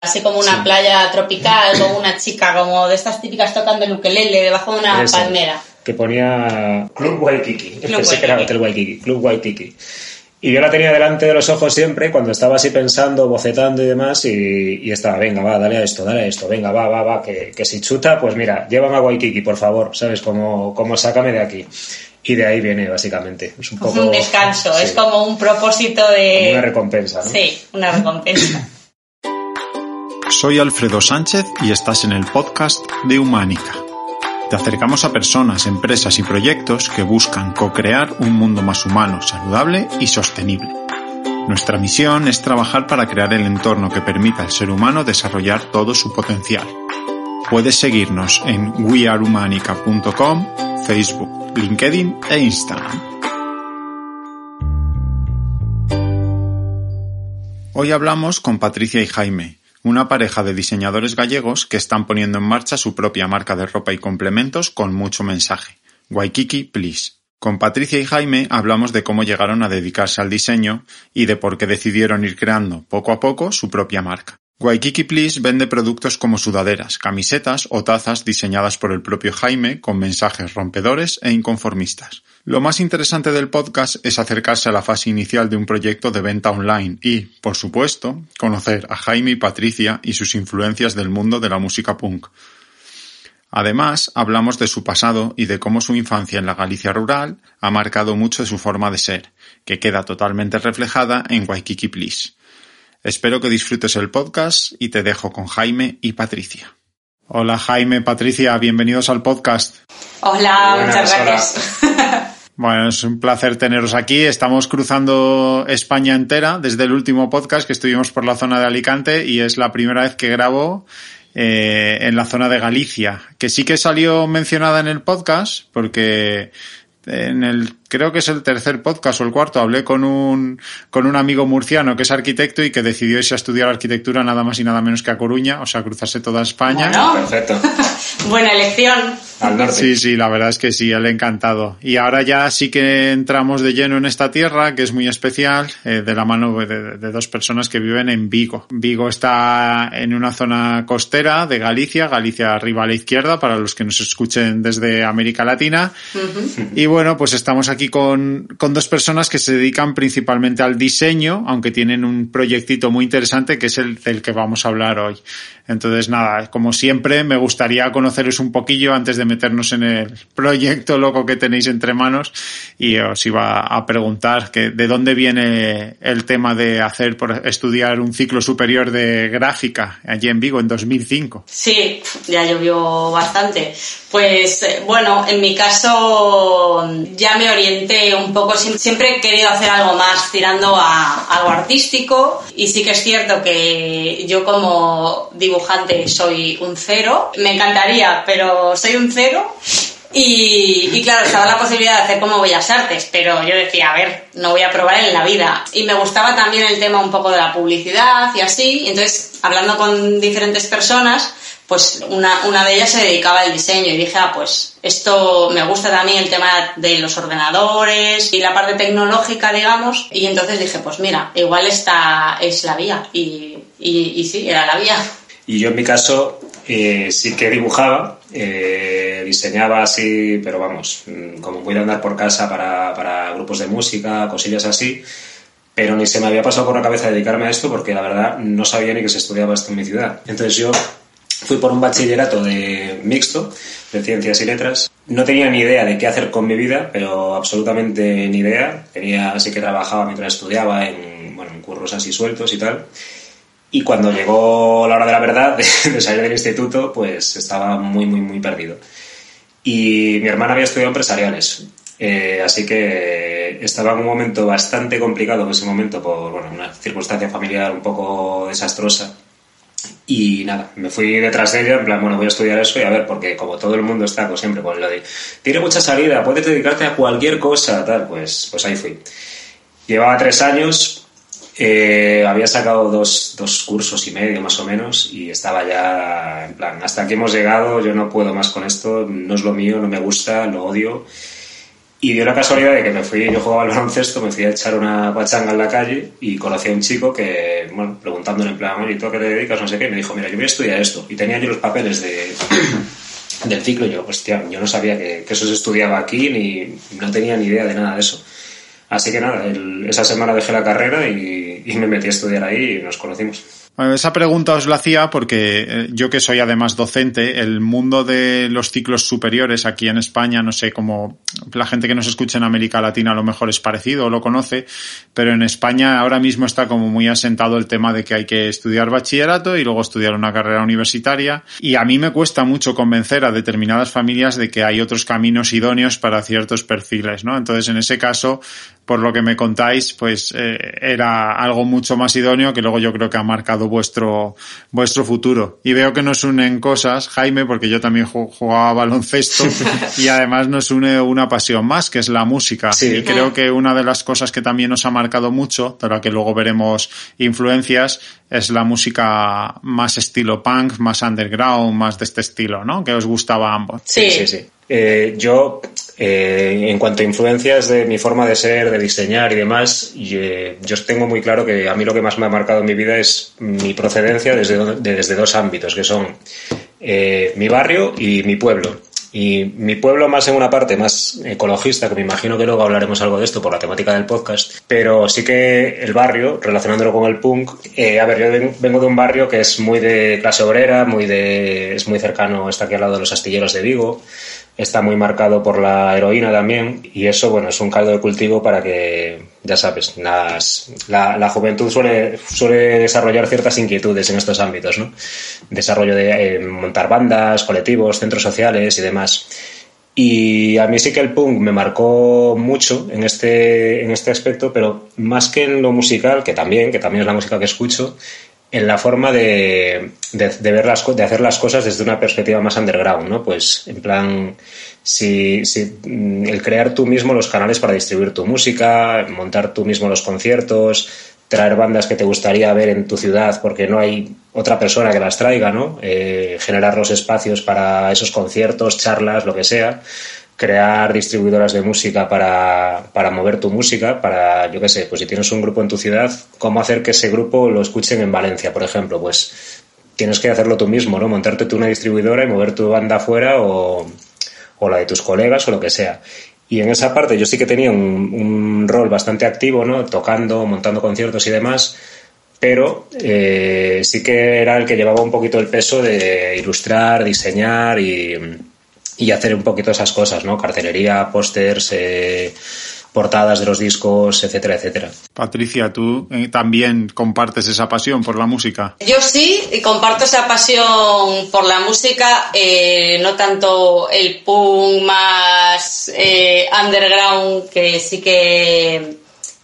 Así como una playa tropical con una chica como de estas típicas tocando el ukelele debajo de una Eso. palmera. que ponía Club Waikiki. Club Pensé que era Waikiki. Hotel Waikiki, Club Waikiki. Y yo la tenía delante de los ojos siempre cuando estaba así pensando, bocetando y demás, y, y estaba, venga, va, dale a esto, dale a esto, venga, va, va, va, que, que si chuta, pues mira, llévame a Waikiki, por favor, ¿sabes? Como, como sácame de aquí. Y de ahí viene, básicamente. Es un Como poco... un descanso, sí, es como un propósito de... como una recompensa, ¿no? Sí, una recompensa. Soy Alfredo Sánchez y estás en el podcast de Humánica. Te acercamos a personas, empresas y proyectos que buscan co-crear un mundo más humano, saludable y sostenible. Nuestra misión es trabajar para crear el entorno que permita al ser humano desarrollar todo su potencial. Puedes seguirnos en wearehumanica.com, Facebook, LinkedIn e Instagram. Hoy hablamos con Patricia y Jaime, una pareja de diseñadores gallegos que están poniendo en marcha su propia marca de ropa y complementos con mucho mensaje. Waikiki Please. Con Patricia y Jaime hablamos de cómo llegaron a dedicarse al diseño y de por qué decidieron ir creando poco a poco su propia marca. Waikiki Please vende productos como sudaderas, camisetas o tazas diseñadas por el propio Jaime con mensajes rompedores e inconformistas. Lo más interesante del podcast es acercarse a la fase inicial de un proyecto de venta online y, por supuesto, conocer a Jaime y Patricia y sus influencias del mundo de la música punk. Además, hablamos de su pasado y de cómo su infancia en la Galicia rural ha marcado mucho de su forma de ser, que queda totalmente reflejada en Waikiki Please. Espero que disfrutes el podcast y te dejo con Jaime y Patricia. Hola Jaime, Patricia, bienvenidos al podcast. Hola, Buenas, muchas hola. gracias. Bueno, es un placer teneros aquí. Estamos cruzando España entera desde el último podcast que estuvimos por la zona de Alicante y es la primera vez que grabo eh, en la zona de Galicia, que sí que salió mencionada en el podcast porque en el creo que es el tercer podcast o el cuarto hablé con un con un amigo murciano que es arquitecto y que decidió irse a estudiar arquitectura nada más y nada menos que a Coruña, o sea, cruzarse toda España. Bueno. Perfecto. Buena elección. Al norte. Sí, sí, la verdad es que sí, él encantado. Y ahora ya sí que entramos de lleno en esta tierra, que es muy especial, eh, de la mano de, de dos personas que viven en Vigo. Vigo está en una zona costera de Galicia, Galicia arriba a la izquierda, para los que nos escuchen desde América Latina. Y bueno, pues estamos aquí con, con dos personas que se dedican principalmente al diseño, aunque tienen un proyectito muy interesante que es el del que vamos a hablar hoy. Entonces, nada, como siempre, me gustaría conoceros un poquillo antes de meternos en el proyecto loco que tenéis entre manos y os iba a preguntar que de dónde viene el tema de hacer por estudiar un ciclo superior de gráfica allí en Vigo en 2005. Sí, ya llovió bastante. Pues eh, bueno, en mi caso ya me orienté un poco, Siem- siempre he querido hacer algo más tirando a algo artístico y sí que es cierto que yo como dibujante soy un cero, me encantaría, pero soy un cero y, y claro, estaba la posibilidad de hacer como Bellas Artes, pero yo decía, a ver, no voy a probar en la vida. Y me gustaba también el tema un poco de la publicidad y así. Y entonces, hablando con diferentes personas, pues una, una de ellas se dedicaba al diseño y dije, ah, pues esto me gusta también el tema de los ordenadores y la parte tecnológica, digamos. Y entonces dije, pues mira, igual esta es la vía. Y, y, y sí, era la vía. Y yo en mi caso eh, sí que dibujaba, eh, diseñaba así, pero vamos, mm, como muy de andar por casa para, para grupos de música, cosillas así, pero ni se me había pasado por la cabeza dedicarme a esto porque la verdad no sabía ni que se estudiaba esto en mi ciudad. Entonces yo fui por un bachillerato de mixto, de ciencias y letras. No tenía ni idea de qué hacer con mi vida, pero absolutamente ni idea. Tenía, así que trabajaba mientras estudiaba en, bueno, en curros así sueltos y tal. Y cuando llegó la hora de la verdad, de, salir del instituto, pues estaba muy, muy, muy perdido. Y mi hermana había estudiado empresariales. Eh, así que estaba en un momento bastante complicado en ese momento por bueno, una circunstancia familiar un poco desastrosa. Y nada, me fui detrás de ella, en plan, bueno, voy a estudiar eso y a ver, porque como todo el mundo está pues, siempre con lo de, tiene mucha salida, puedes dedicarte a cualquier cosa, tal, pues, pues ahí fui. Llevaba tres años, eh, había sacado dos, dos, cursos y medio más o menos y estaba ya en plan, hasta aquí hemos llegado, yo no puedo más con esto, no es lo mío, no me gusta, lo odio. Y dio la casualidad de que me fui, yo jugaba al baloncesto, me fui a echar una pachanga en la calle y conocí a un chico que, bueno, preguntándole en plan, ¿y tú a qué te dedicas? No sé qué, me dijo, mira, yo voy a estudiar esto. Y tenía yo los papeles de, del ciclo y yo, hostia, yo no sabía que, que, eso se estudiaba aquí ni no tenía ni idea de nada de eso. Así que nada, el, esa semana dejé la carrera y, me metí a estudiar ahí y nos conocimos. Esa pregunta os la hacía porque eh, yo que soy además docente, el mundo de los ciclos superiores aquí en España, no sé cómo la gente que nos escucha en América Latina a lo mejor es parecido o lo conoce, pero en España ahora mismo está como muy asentado el tema de que hay que estudiar bachillerato y luego estudiar una carrera universitaria y a mí me cuesta mucho convencer a determinadas familias de que hay otros caminos idóneos para ciertos perfiles, ¿no? Entonces en ese caso por lo que me contáis, pues eh, era algo mucho más idóneo que luego yo creo que ha marcado vuestro, vuestro futuro. Y veo que nos unen cosas, Jaime, porque yo también jugaba baloncesto y además nos une una pasión más, que es la música. Y creo que una de las cosas que también nos ha marcado mucho, para que luego veremos influencias, es la música más estilo punk, más underground, más de este estilo, ¿no? Que os gustaba a ambos. Sí, sí, sí. Eh, yo, eh, en cuanto a influencias de mi forma de ser, de diseñar y demás, yo, eh, yo, tengo muy claro que a mí lo que más me ha marcado en mi vida es mi procedencia desde, desde dos ámbitos, que son eh, mi barrio y mi pueblo. Y mi pueblo más en una parte más ecologista, que me imagino que luego hablaremos algo de esto por la temática del podcast, pero sí que el barrio, relacionándolo con el punk, eh, a ver, yo vengo de un barrio que es muy de clase obrera, muy de, es muy cercano, está aquí al lado de los astilleros de Vigo, está muy marcado por la heroína también y eso, bueno, es un caldo de cultivo para que, ya sabes, las, la, la, juventud suele, suele desarrollar ciertas inquietudes en estos ámbitos, ¿no? Desarrollo de eh, montar bandas, colectivos, centros sociales y demás. Y a mí sí que el punk me marcó mucho en este, en este aspecto, pero más que en lo musical, que también, que también es la música que escucho, en la forma de, de, ver las, de hacer las cosas desde una perspectiva más underground, ¿no? Pues en plan, si, si, mm, el crear tú mismo los canales para distribuir tu música, montar tú mismo los conciertos, traer bandas que te gustaría ver en tu ciudad porque no hay otra persona que las traiga, ¿no? Eh, generar los espacios para esos conciertos, charlas, lo que sea crear distribuidoras de música para, para mover tu música, para, yo qué sé, pues si tienes un grupo en tu ciudad, cómo hacer que ese grupo lo escuchen en Valencia, por ejemplo, pues tienes que hacerlo tú mismo, ¿no? Montarte tú una distribuidora y mover tu banda afuera o, o la de tus colegas o lo que sea. Y en esa parte yo sí que tenía un, un rol bastante activo, ¿no? Tocando, montando conciertos y demás, pero eh, sí que era el que llevaba un poquito el peso de ilustrar, diseñar y y hacer un poquito esas cosas, ¿no? Cartelería, pósters, eh, portadas de los discos, etcétera, etcétera. Patricia, ¿tú eh, también compartes esa pasión por la música? Yo sí, y comparto esa pasión por la música, eh, no tanto el punk más eh, underground, que sí que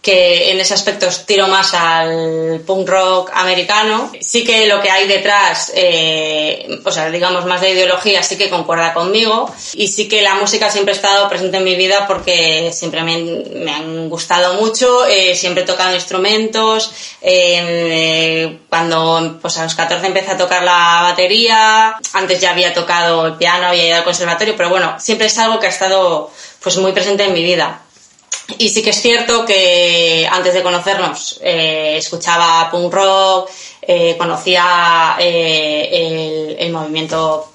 que en ese aspecto tiro más al punk rock americano. Sí que lo que hay detrás, eh, o sea, digamos más de ideología, sí que concuerda conmigo. Y sí que la música siempre ha estado presente en mi vida porque siempre me, me han gustado mucho, eh, siempre he tocado instrumentos. Eh, cuando pues a los 14 empecé a tocar la batería, antes ya había tocado el piano, había ido al conservatorio, pero bueno, siempre es algo que ha estado pues muy presente en mi vida. Y sí que es cierto que antes de conocernos eh, escuchaba punk rock, eh, conocía eh, el, movimiento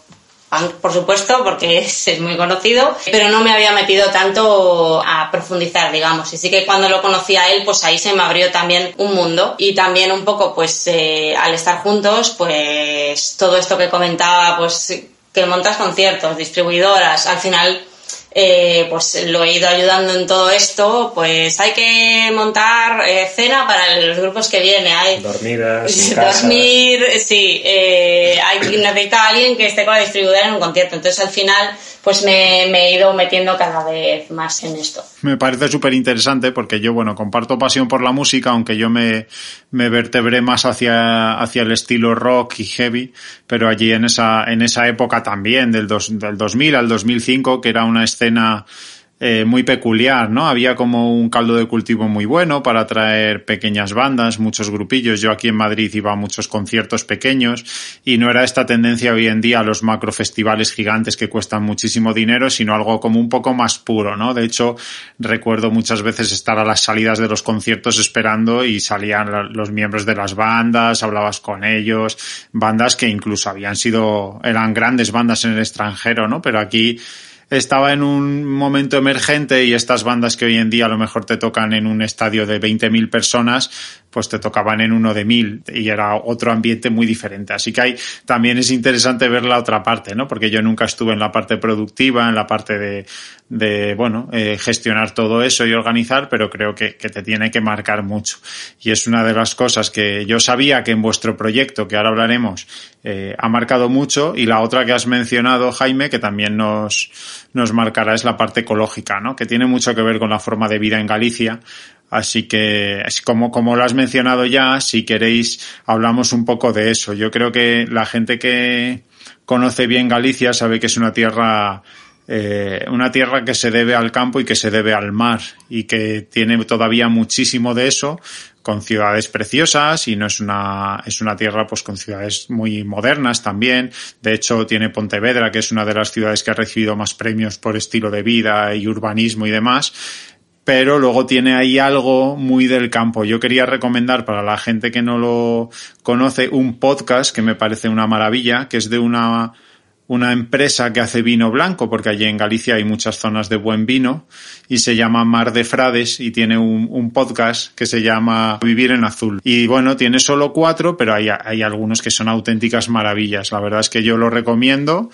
punk, por supuesto, porque es, es, muy conocido, pero no me había metido tanto a profundizar, digamos. Y sí que cuando lo conocí a él, pues ahí se me abrió también un mundo. Y también un poco, pues al estar juntos, pues todo esto que comentaba, pues que montas conciertos, distribuidoras, al final eh, pues lo he ido ayudando en todo esto, pues hay que montar eh, cena para los grupos que vienen. Hay Dormidas. Dormir, sí, eh, hay, necesita alguien que esté con la distribuidora en un concierto. Entonces al final pues me, he ido metiendo cada vez más en esto. Me parece súper interesante porque yo, bueno, comparto pasión por la música, aunque yo me, me vertebré más hacia, hacia el estilo rock y heavy, pero allí en esa, en esa época también, del, dos, del 2000 al 2005, que era una escena eh, muy peculiar, ¿no? Había como un caldo de cultivo muy bueno para traer pequeñas bandas, muchos grupillos. Yo aquí en Madrid iba a muchos conciertos pequeños y no era esta tendencia hoy en día a los macrofestivales gigantes que cuestan muchísimo dinero, sino algo como un poco más puro, ¿no? De hecho, recuerdo muchas veces estar a las salidas de los conciertos esperando y salían los miembros de las bandas, hablabas con ellos, bandas que incluso habían sido, eran grandes bandas en el extranjero, ¿no? Pero aquí estaba en un momento emergente y estas bandas que hoy en día a lo mejor te tocan en un estadio de 20.000 personas, pues te tocaban en uno de mil y era otro ambiente muy diferente. Así que hay, también es interesante ver la otra parte, ¿no? Porque yo nunca estuve en la parte productiva, en la parte de, de bueno, eh, gestionar todo eso y organizar, pero creo que, que, te tiene que marcar mucho. Y es una de las cosas que yo sabía que en vuestro proyecto, que ahora hablaremos, eh, ha marcado mucho. Y la otra que has mencionado, Jaime, que también nos, nos marcará es la parte ecológica, ¿no? Que tiene mucho que ver con la forma de vida en Galicia. Así que, como, como lo has mencionado ya, si queréis, hablamos un poco de eso. Yo creo que la gente que conoce bien Galicia sabe que es una tierra eh, una tierra que se debe al campo y que se debe al mar y que tiene todavía muchísimo de eso con ciudades preciosas y no es una es una tierra pues con ciudades muy modernas también de hecho tiene Pontevedra que es una de las ciudades que ha recibido más premios por estilo de vida y urbanismo y demás pero luego tiene ahí algo muy del campo. Yo quería recomendar para la gente que no lo conoce un podcast que me parece una maravilla, que es de una una empresa que hace vino blanco, porque allí en Galicia hay muchas zonas de buen vino, y se llama Mar de Frades y tiene un, podcast que se llama Vivir en Azul. Y bueno, tiene solo cuatro, pero hay, hay algunos que son auténticas maravillas. La verdad es que yo lo recomiendo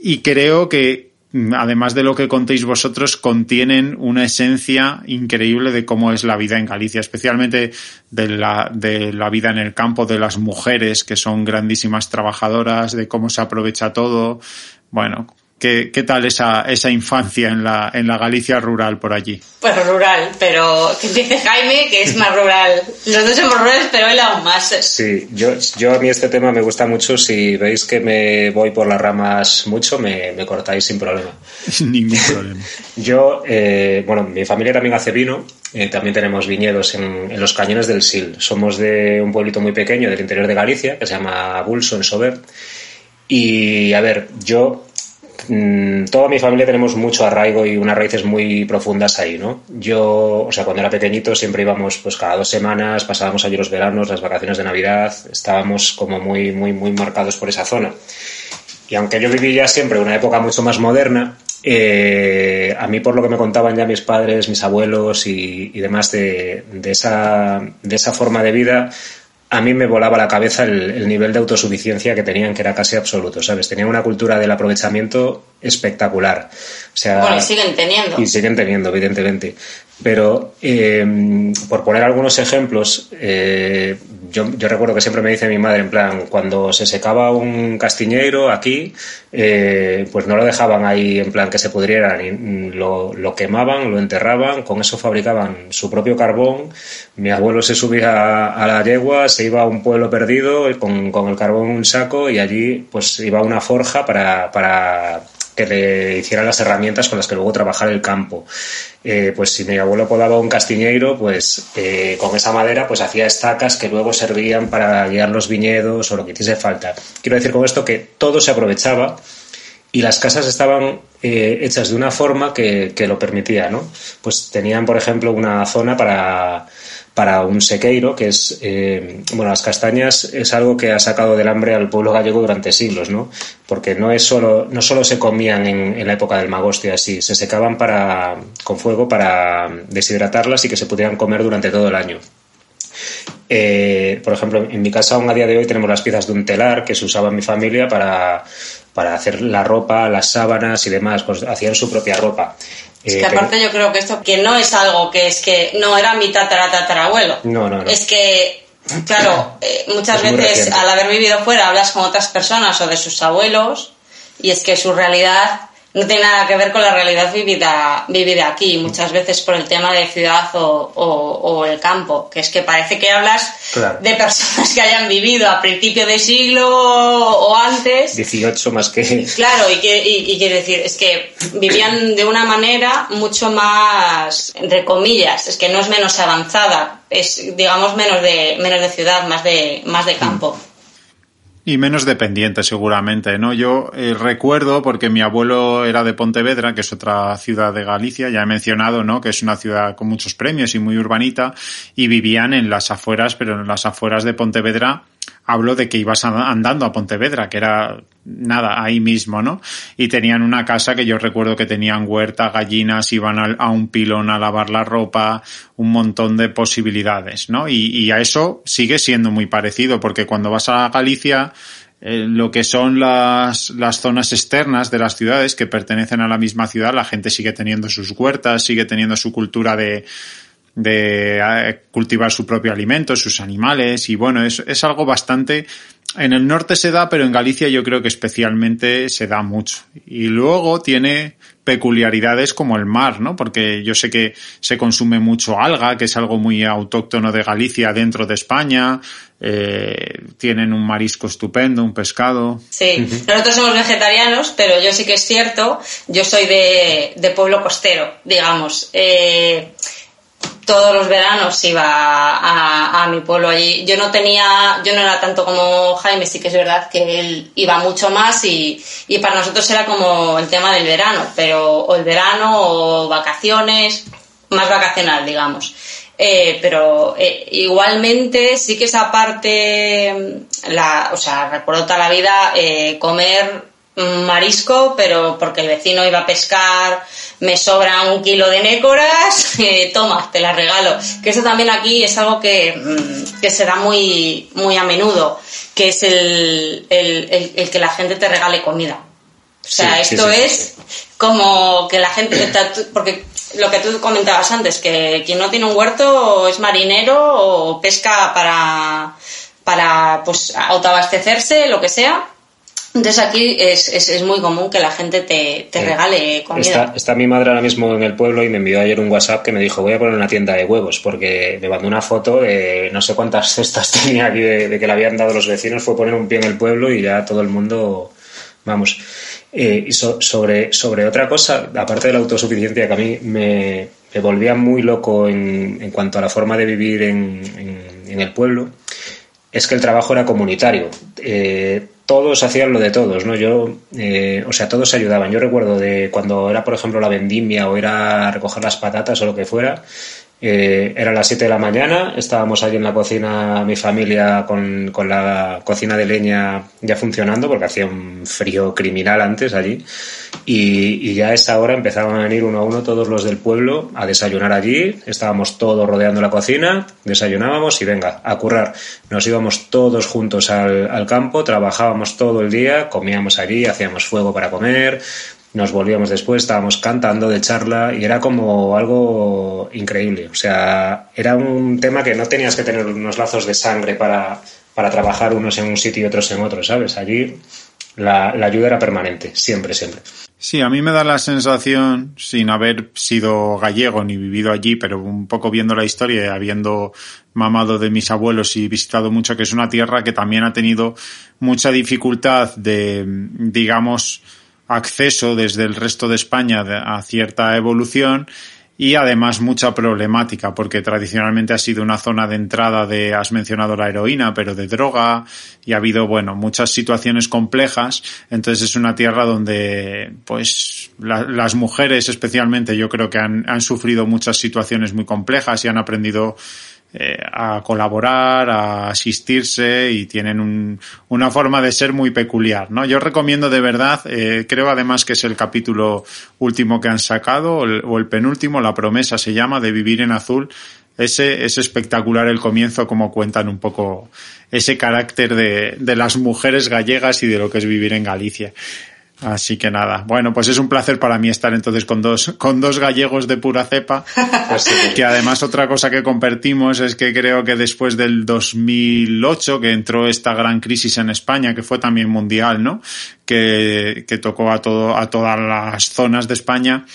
y creo que, además de lo que contéis vosotros, contienen una esencia increíble de cómo es la vida en Galicia, especialmente de la, de la vida en el campo, de las mujeres que son grandísimas trabajadoras, de cómo se aprovecha todo. Bueno, ¿Qué, ¿Qué, tal esa, esa infancia en la, en la Galicia rural por allí? Pues rural, pero que dice Jaime que es más rural. Los dos somos rurales, pero él aún más. Sí, yo, yo a mí este tema me gusta mucho. Si veis que me voy por las ramas mucho, me, me cortáis sin problema. Ningún problema. yo, eh, bueno, mi familia también hace vino. Eh, también tenemos viñedos en, en, los cañones del Sil. Somos de un pueblito muy pequeño del interior de Galicia que se llama Bulso, en Sober. Y a ver, yo Mm, toda mi familia tenemos mucho arraigo y unas raíces muy profundas ahí, ¿no? Yo, o sea, cuando era pequeñito siempre íbamos pues cada dos semanas, pasábamos allí los veranos, las vacaciones de Navidad, estábamos como muy, muy, muy marcados por esa zona. Y aunque yo viví ya siempre una época mucho más moderna, eh, a mí por lo que me contaban ya mis padres, mis abuelos y, y demás de, de, esa, de esa forma de vida, a mí me volaba la cabeza el, nivel de autosuficiencia que tenían, que era casi absoluto, ¿sabes? Tenían una cultura del aprovechamiento espectacular. O sea, bueno, y siguen teniendo. Y siguen teniendo, evidentemente. Pero, eh, por poner algunos ejemplos, eh, yo, yo, recuerdo que siempre me dice mi madre, en plan, cuando se secaba un castiñeiro aquí, eh, pues no lo dejaban ahí en plan que se pudriera, ni lo, lo, quemaban, lo enterraban, con eso fabricaban su propio carbón. Mi abuelo se subía a, la yegua, se iba a un pueblo perdido con, con el carbón en un saco y allí pues iba a una forja para, para que le hiciera las herramientas con las que luego trabajar el campo. Eh, pues si mi abuelo podaba un castiñeiro, pues eh, con esa madera pues hacía estacas que luego servían para guiar los viñedos o lo que hiciese falta. Quiero decir con esto que todo se aprovechaba y las casas estaban eh, hechas de una forma que, que, lo permitía, ¿no? Pues tenían, por ejemplo, una zona para para un sequeiro, que es, eh, bueno, las castañas es algo que ha sacado del hambre al pueblo gallego durante siglos, ¿no? Porque no es solo, no solo se comían en, la época del magoste así, se secaban para, con fuego para deshidratarlas y que se pudieran comer durante todo el año. Eh, por ejemplo, en mi casa aún a día de hoy tenemos las piezas de un telar que se usaba en mi familia para, para hacer la ropa, las sábanas y demás, pues hacían su propia ropa. Es que eh, aparte yo creo que esto que no es algo que es que no era mi tatara tatarabuelo. No, no, no. Es que claro, eh, muchas veces al haber vivido fuera hablas con otras personas o de sus abuelos y es que su realidad no tiene nada que ver con la realidad vivida, vivida aquí, muchas veces por el tema de ciudad o, el campo, que es que parece que hablas de personas que hayan vivido a principio de siglo o antes. 18 más que... Claro, y, que, y, quiere decir, es que vivían de una manera mucho más, entre comillas, es que no es menos avanzada, es digamos menos de, menos de ciudad, más de, más de campo. Y menos dependiente, seguramente, ¿no? Yo eh, recuerdo, porque mi abuelo era de Pontevedra, que es otra ciudad de Galicia, ya he mencionado, ¿no? Que es una ciudad con muchos premios y muy urbanita, y vivían en las afueras, pero en las afueras de Pontevedra hablo de que ibas andando a Pontevedra, que era nada, ahí mismo, ¿no? Y tenían una casa que yo recuerdo que tenían huerta, gallinas, iban a, un pilón a lavar la ropa, un montón de posibilidades, ¿no? Y, a eso sigue siendo muy parecido, porque cuando vas a Galicia, eh, lo que son las, las zonas externas de las ciudades que pertenecen a la misma ciudad, la gente sigue teniendo sus huertas, sigue teniendo su cultura de, de eh, cultivar su propio alimento, sus animales, y bueno, es, es algo bastante en el norte se da, pero en Galicia yo creo que especialmente se da mucho. Y luego tiene peculiaridades como el mar, ¿no? Porque yo sé que se consume mucho alga, que es algo muy autóctono de Galicia dentro de España. Eh, tienen un marisco estupendo, un pescado. Sí, nosotros somos vegetarianos, pero yo sí que es cierto, yo soy de, de pueblo costero, digamos. Eh, todos los veranos iba a, mi pueblo allí. Yo no tenía, yo no era tanto como Jaime, sí que es verdad que él iba mucho más y, para nosotros era como el tema del verano, pero o el verano o vacaciones, más vacacional, digamos. Eh, pero eh, igualmente sí que esa parte, la, o sea, recuerdo toda la vida eh, comer marisco, pero porque el vecino iba a pescar, me sobra un kilo de nécoras, eh, toma, te la regalo. Que eso también aquí es algo que, mm, que se da muy, muy a menudo, que es el, el, que la gente te regale comida. O sea, esto es como que la gente, porque lo que tú comentabas antes, que quien no tiene un huerto es marinero o pesca para, para pues autoabastecerse, lo que sea entonces aquí es, es, muy común que la gente te, te regale comida. Está, está, mi madre ahora mismo en el pueblo y me envió ayer un WhatsApp que me dijo voy a poner una tienda de huevos porque me mandó una foto de no sé cuántas cestas tenía aquí de, que le habían dado los vecinos, fue poner un pie en el pueblo y ya todo el mundo, vamos. Eh, y sobre, sobre otra cosa, aparte de la autosuficiencia que a mí me, me volvía muy loco en, en, cuanto a la forma de vivir en, en, en el pueblo, es que el trabajo era comunitario. Eh, todos hacían lo de todos, ¿no? Yo, eh, o sea, todos ayudaban. Yo recuerdo de cuando era, por ejemplo, la vendimia o era recoger las patatas o lo que fuera, eh, eran las 7 de la mañana, estábamos allí en la cocina, mi familia, con, la cocina de leña ya funcionando, porque hacía un frío criminal antes allí, y, ya a esa hora empezaban a venir uno a uno todos los del pueblo a desayunar allí, estábamos todos rodeando la cocina, desayunábamos y venga, a currar. Nos íbamos todos juntos al campo, trabajábamos todo el día, comíamos allí, hacíamos fuego para comer, nos volvíamos después, estábamos cantando de charla y era como algo increíble. O sea, era un tema que no tenías que tener unos lazos de sangre para, para trabajar unos en un sitio y otros en otro, ¿sabes? Allí la, la ayuda era permanente, siempre, siempre. Sí, a mí me da la sensación, sin haber sido gallego ni vivido allí, pero un poco viendo la historia y habiendo mamado de mis abuelos y visitado mucho, que es una tierra que también ha tenido mucha dificultad de, digamos, acceso desde el resto de España a cierta evolución y además mucha problemática porque tradicionalmente ha sido una zona de entrada de, has mencionado la heroína, pero de droga y ha habido, bueno, muchas situaciones complejas. Entonces es una tierra donde, pues, las mujeres especialmente yo creo que han, han sufrido muchas situaciones muy complejas y han aprendido eh, a colaborar, a asistirse y tienen un, una forma de ser muy peculiar, ¿no? Yo recomiendo de verdad, eh, creo además que es el capítulo último que han sacado o el, penúltimo, la promesa se llama de vivir en azul. Ese es espectacular el comienzo, como cuentan un poco ese carácter de, de las mujeres gallegas y de lo que es vivir en Galicia. Así que nada, bueno, pues es un placer para mí estar entonces con dos, con dos gallegos de pura cepa, pues que además otra cosa que compartimos es que creo que después del 2008, que entró esta gran crisis en España, que fue también mundial, ¿no? Que, que tocó a todo, a todas las zonas de España,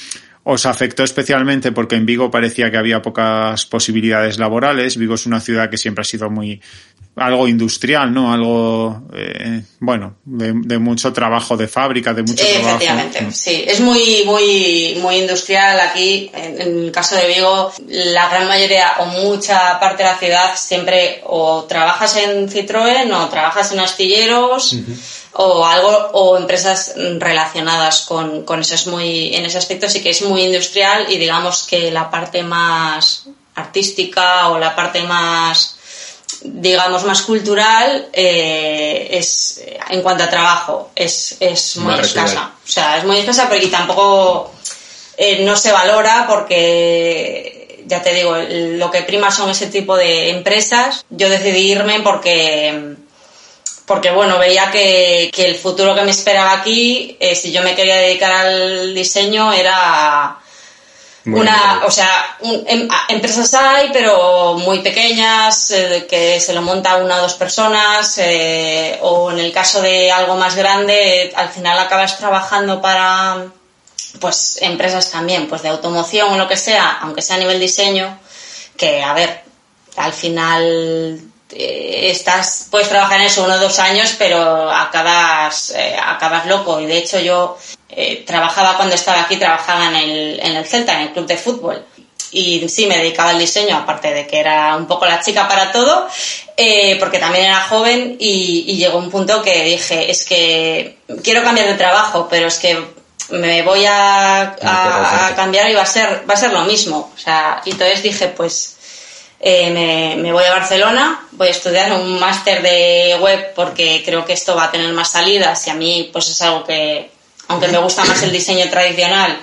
os afectó especialmente porque en Vigo parecía que había pocas posibilidades laborales. Vigo es una ciudad que siempre ha sido muy algo industrial, ¿no? Algo, eh, bueno, de, mucho trabajo de fábrica, de mucho trabajo. Efectivamente, sí. Es muy, muy, muy industrial aquí. En, el caso de Vigo, la gran mayoría o mucha parte de la ciudad siempre o trabajas en Citroën o trabajas en astilleros o algo o empresas relacionadas con, con eso es muy en ese aspecto sí que es muy industrial y digamos que la parte más artística o la parte más digamos más cultural eh, es en cuanto a trabajo es, es muy escasa. O sea es muy escasa pero y tampoco eh, no se valora porque ya te digo lo que prima son ese tipo de empresas. Yo decidí irme porque porque bueno, veía que, que, el futuro que me esperaba aquí, eh, si yo me quería dedicar al diseño, era una, o sea, em, empresas hay, pero muy pequeñas, eh, que se lo monta una o dos personas, eh, o en el caso de algo más grande, al final acabas trabajando para, pues, empresas también, pues de automoción o lo que sea, aunque sea a nivel diseño, que, a ver, al final eh, estás, puedes trabajar en eso uno o dos años, pero acabas, eh, acabas loco. Y de hecho yo eh, trabajaba cuando estaba aquí, trabajaba en el, en el Celta, en el club de fútbol. Y sí, me dedicaba al diseño, aparte de que era un poco la chica para todo, porque también era joven y, llegó un punto que dije, es que quiero cambiar de trabajo, pero es que me voy a, a, a cambiar y va a ser, va a ser lo mismo. O sea, y entonces dije, pues eh, me, voy a Barcelona, voy a estudiar un máster de web porque creo que esto va a tener más salidas y a mí pues es algo que, aunque me gusta más el diseño tradicional,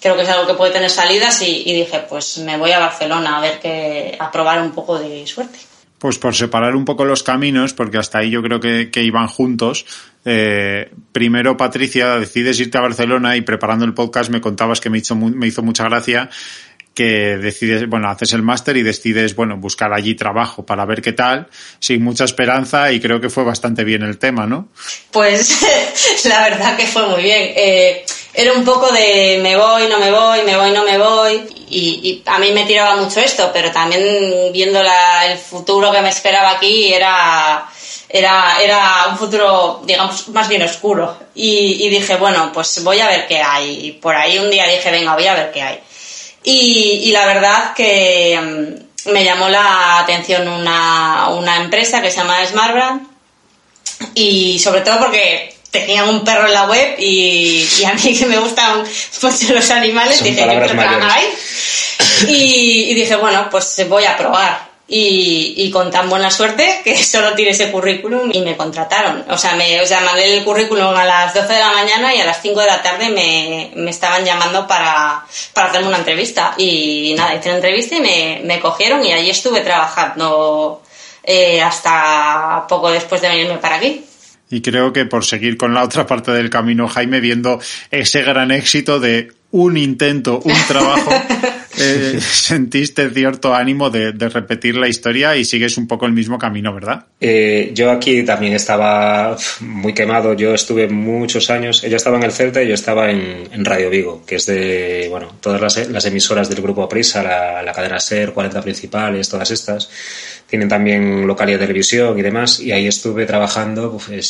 creo que es algo que puede tener salidas y, dije pues me voy a Barcelona a ver que, a probar un poco de suerte. Pues por separar un poco los caminos, porque hasta ahí yo creo que, iban juntos. Eh, primero, Patricia, decides irte a Barcelona y preparando el podcast me contabas que me hizo, me hizo mucha gracia que decides, bueno, haces el máster y decides, bueno, buscar allí trabajo para ver qué tal, sin mucha esperanza y creo que fue bastante bien el tema, ¿no? Pues la verdad que fue muy bien. Eh, era un poco de me voy, no me voy, me voy, no me voy y, a mí me tiraba mucho esto, pero también viendo el futuro que me esperaba aquí era... Era, era un futuro, digamos, más bien oscuro. Y, y dije, bueno, pues voy a ver qué hay. Y por ahí un día dije, venga, voy a ver qué hay. Y, la verdad que mm, me llamó la atención una, una empresa que se llama Smartbrand y sobre todo porque tenían un perro en la web y, a mí que me gustan mucho los animales, dije, ¿qué Y, y dije, bueno, pues voy a probar y, con tan buena suerte que solo tiré ese currículum y me contrataron. O sea, me, o el currículum a las 12 de la mañana y a las 5 de la tarde me, me estaban llamando para, para hacerme una entrevista. Y nada, hice una entrevista y me, me cogieron y allí estuve trabajando eh, hasta poco después de venirme para aquí. Y creo que por seguir con la otra parte del camino, Jaime, viendo ese gran éxito de un intento, un trabajo, eh, sentiste cierto ánimo de, repetir la historia y sigues un poco el mismo camino, ¿verdad? Eh, yo aquí también estaba muy quemado. Yo estuve muchos años. Ella estaba en el Celta y yo estaba en, Radio Vigo, que es de, bueno, todas las, emisoras del grupo Prisa, la, la cadena SER, 40 principales, todas estas. Tienen también local y televisión y demás. Y ahí estuve trabajando pues,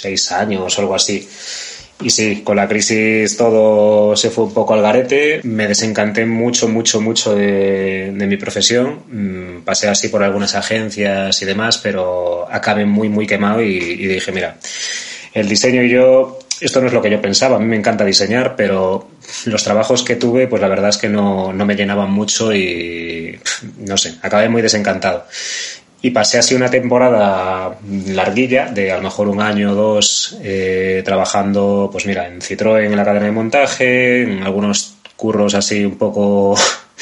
seis años o algo así. Y sí, con la crisis todo se fue un poco al garete. Me desencanté mucho, mucho, mucho de, mi profesión. Mm, pasé así por algunas agencias y demás, pero acabé muy, muy quemado y, dije, mira, el diseño y yo, esto no es lo que yo pensaba. A mí me encanta diseñar, pero los trabajos que tuve, pues la verdad es que no, no me llenaban mucho y no sé, acabé muy desencantado. Y pasé así una temporada larguilla, de a lo mejor un año o dos, eh, trabajando, pues mira, en Citroën, en la cadena de montaje, en algunos curros así un poco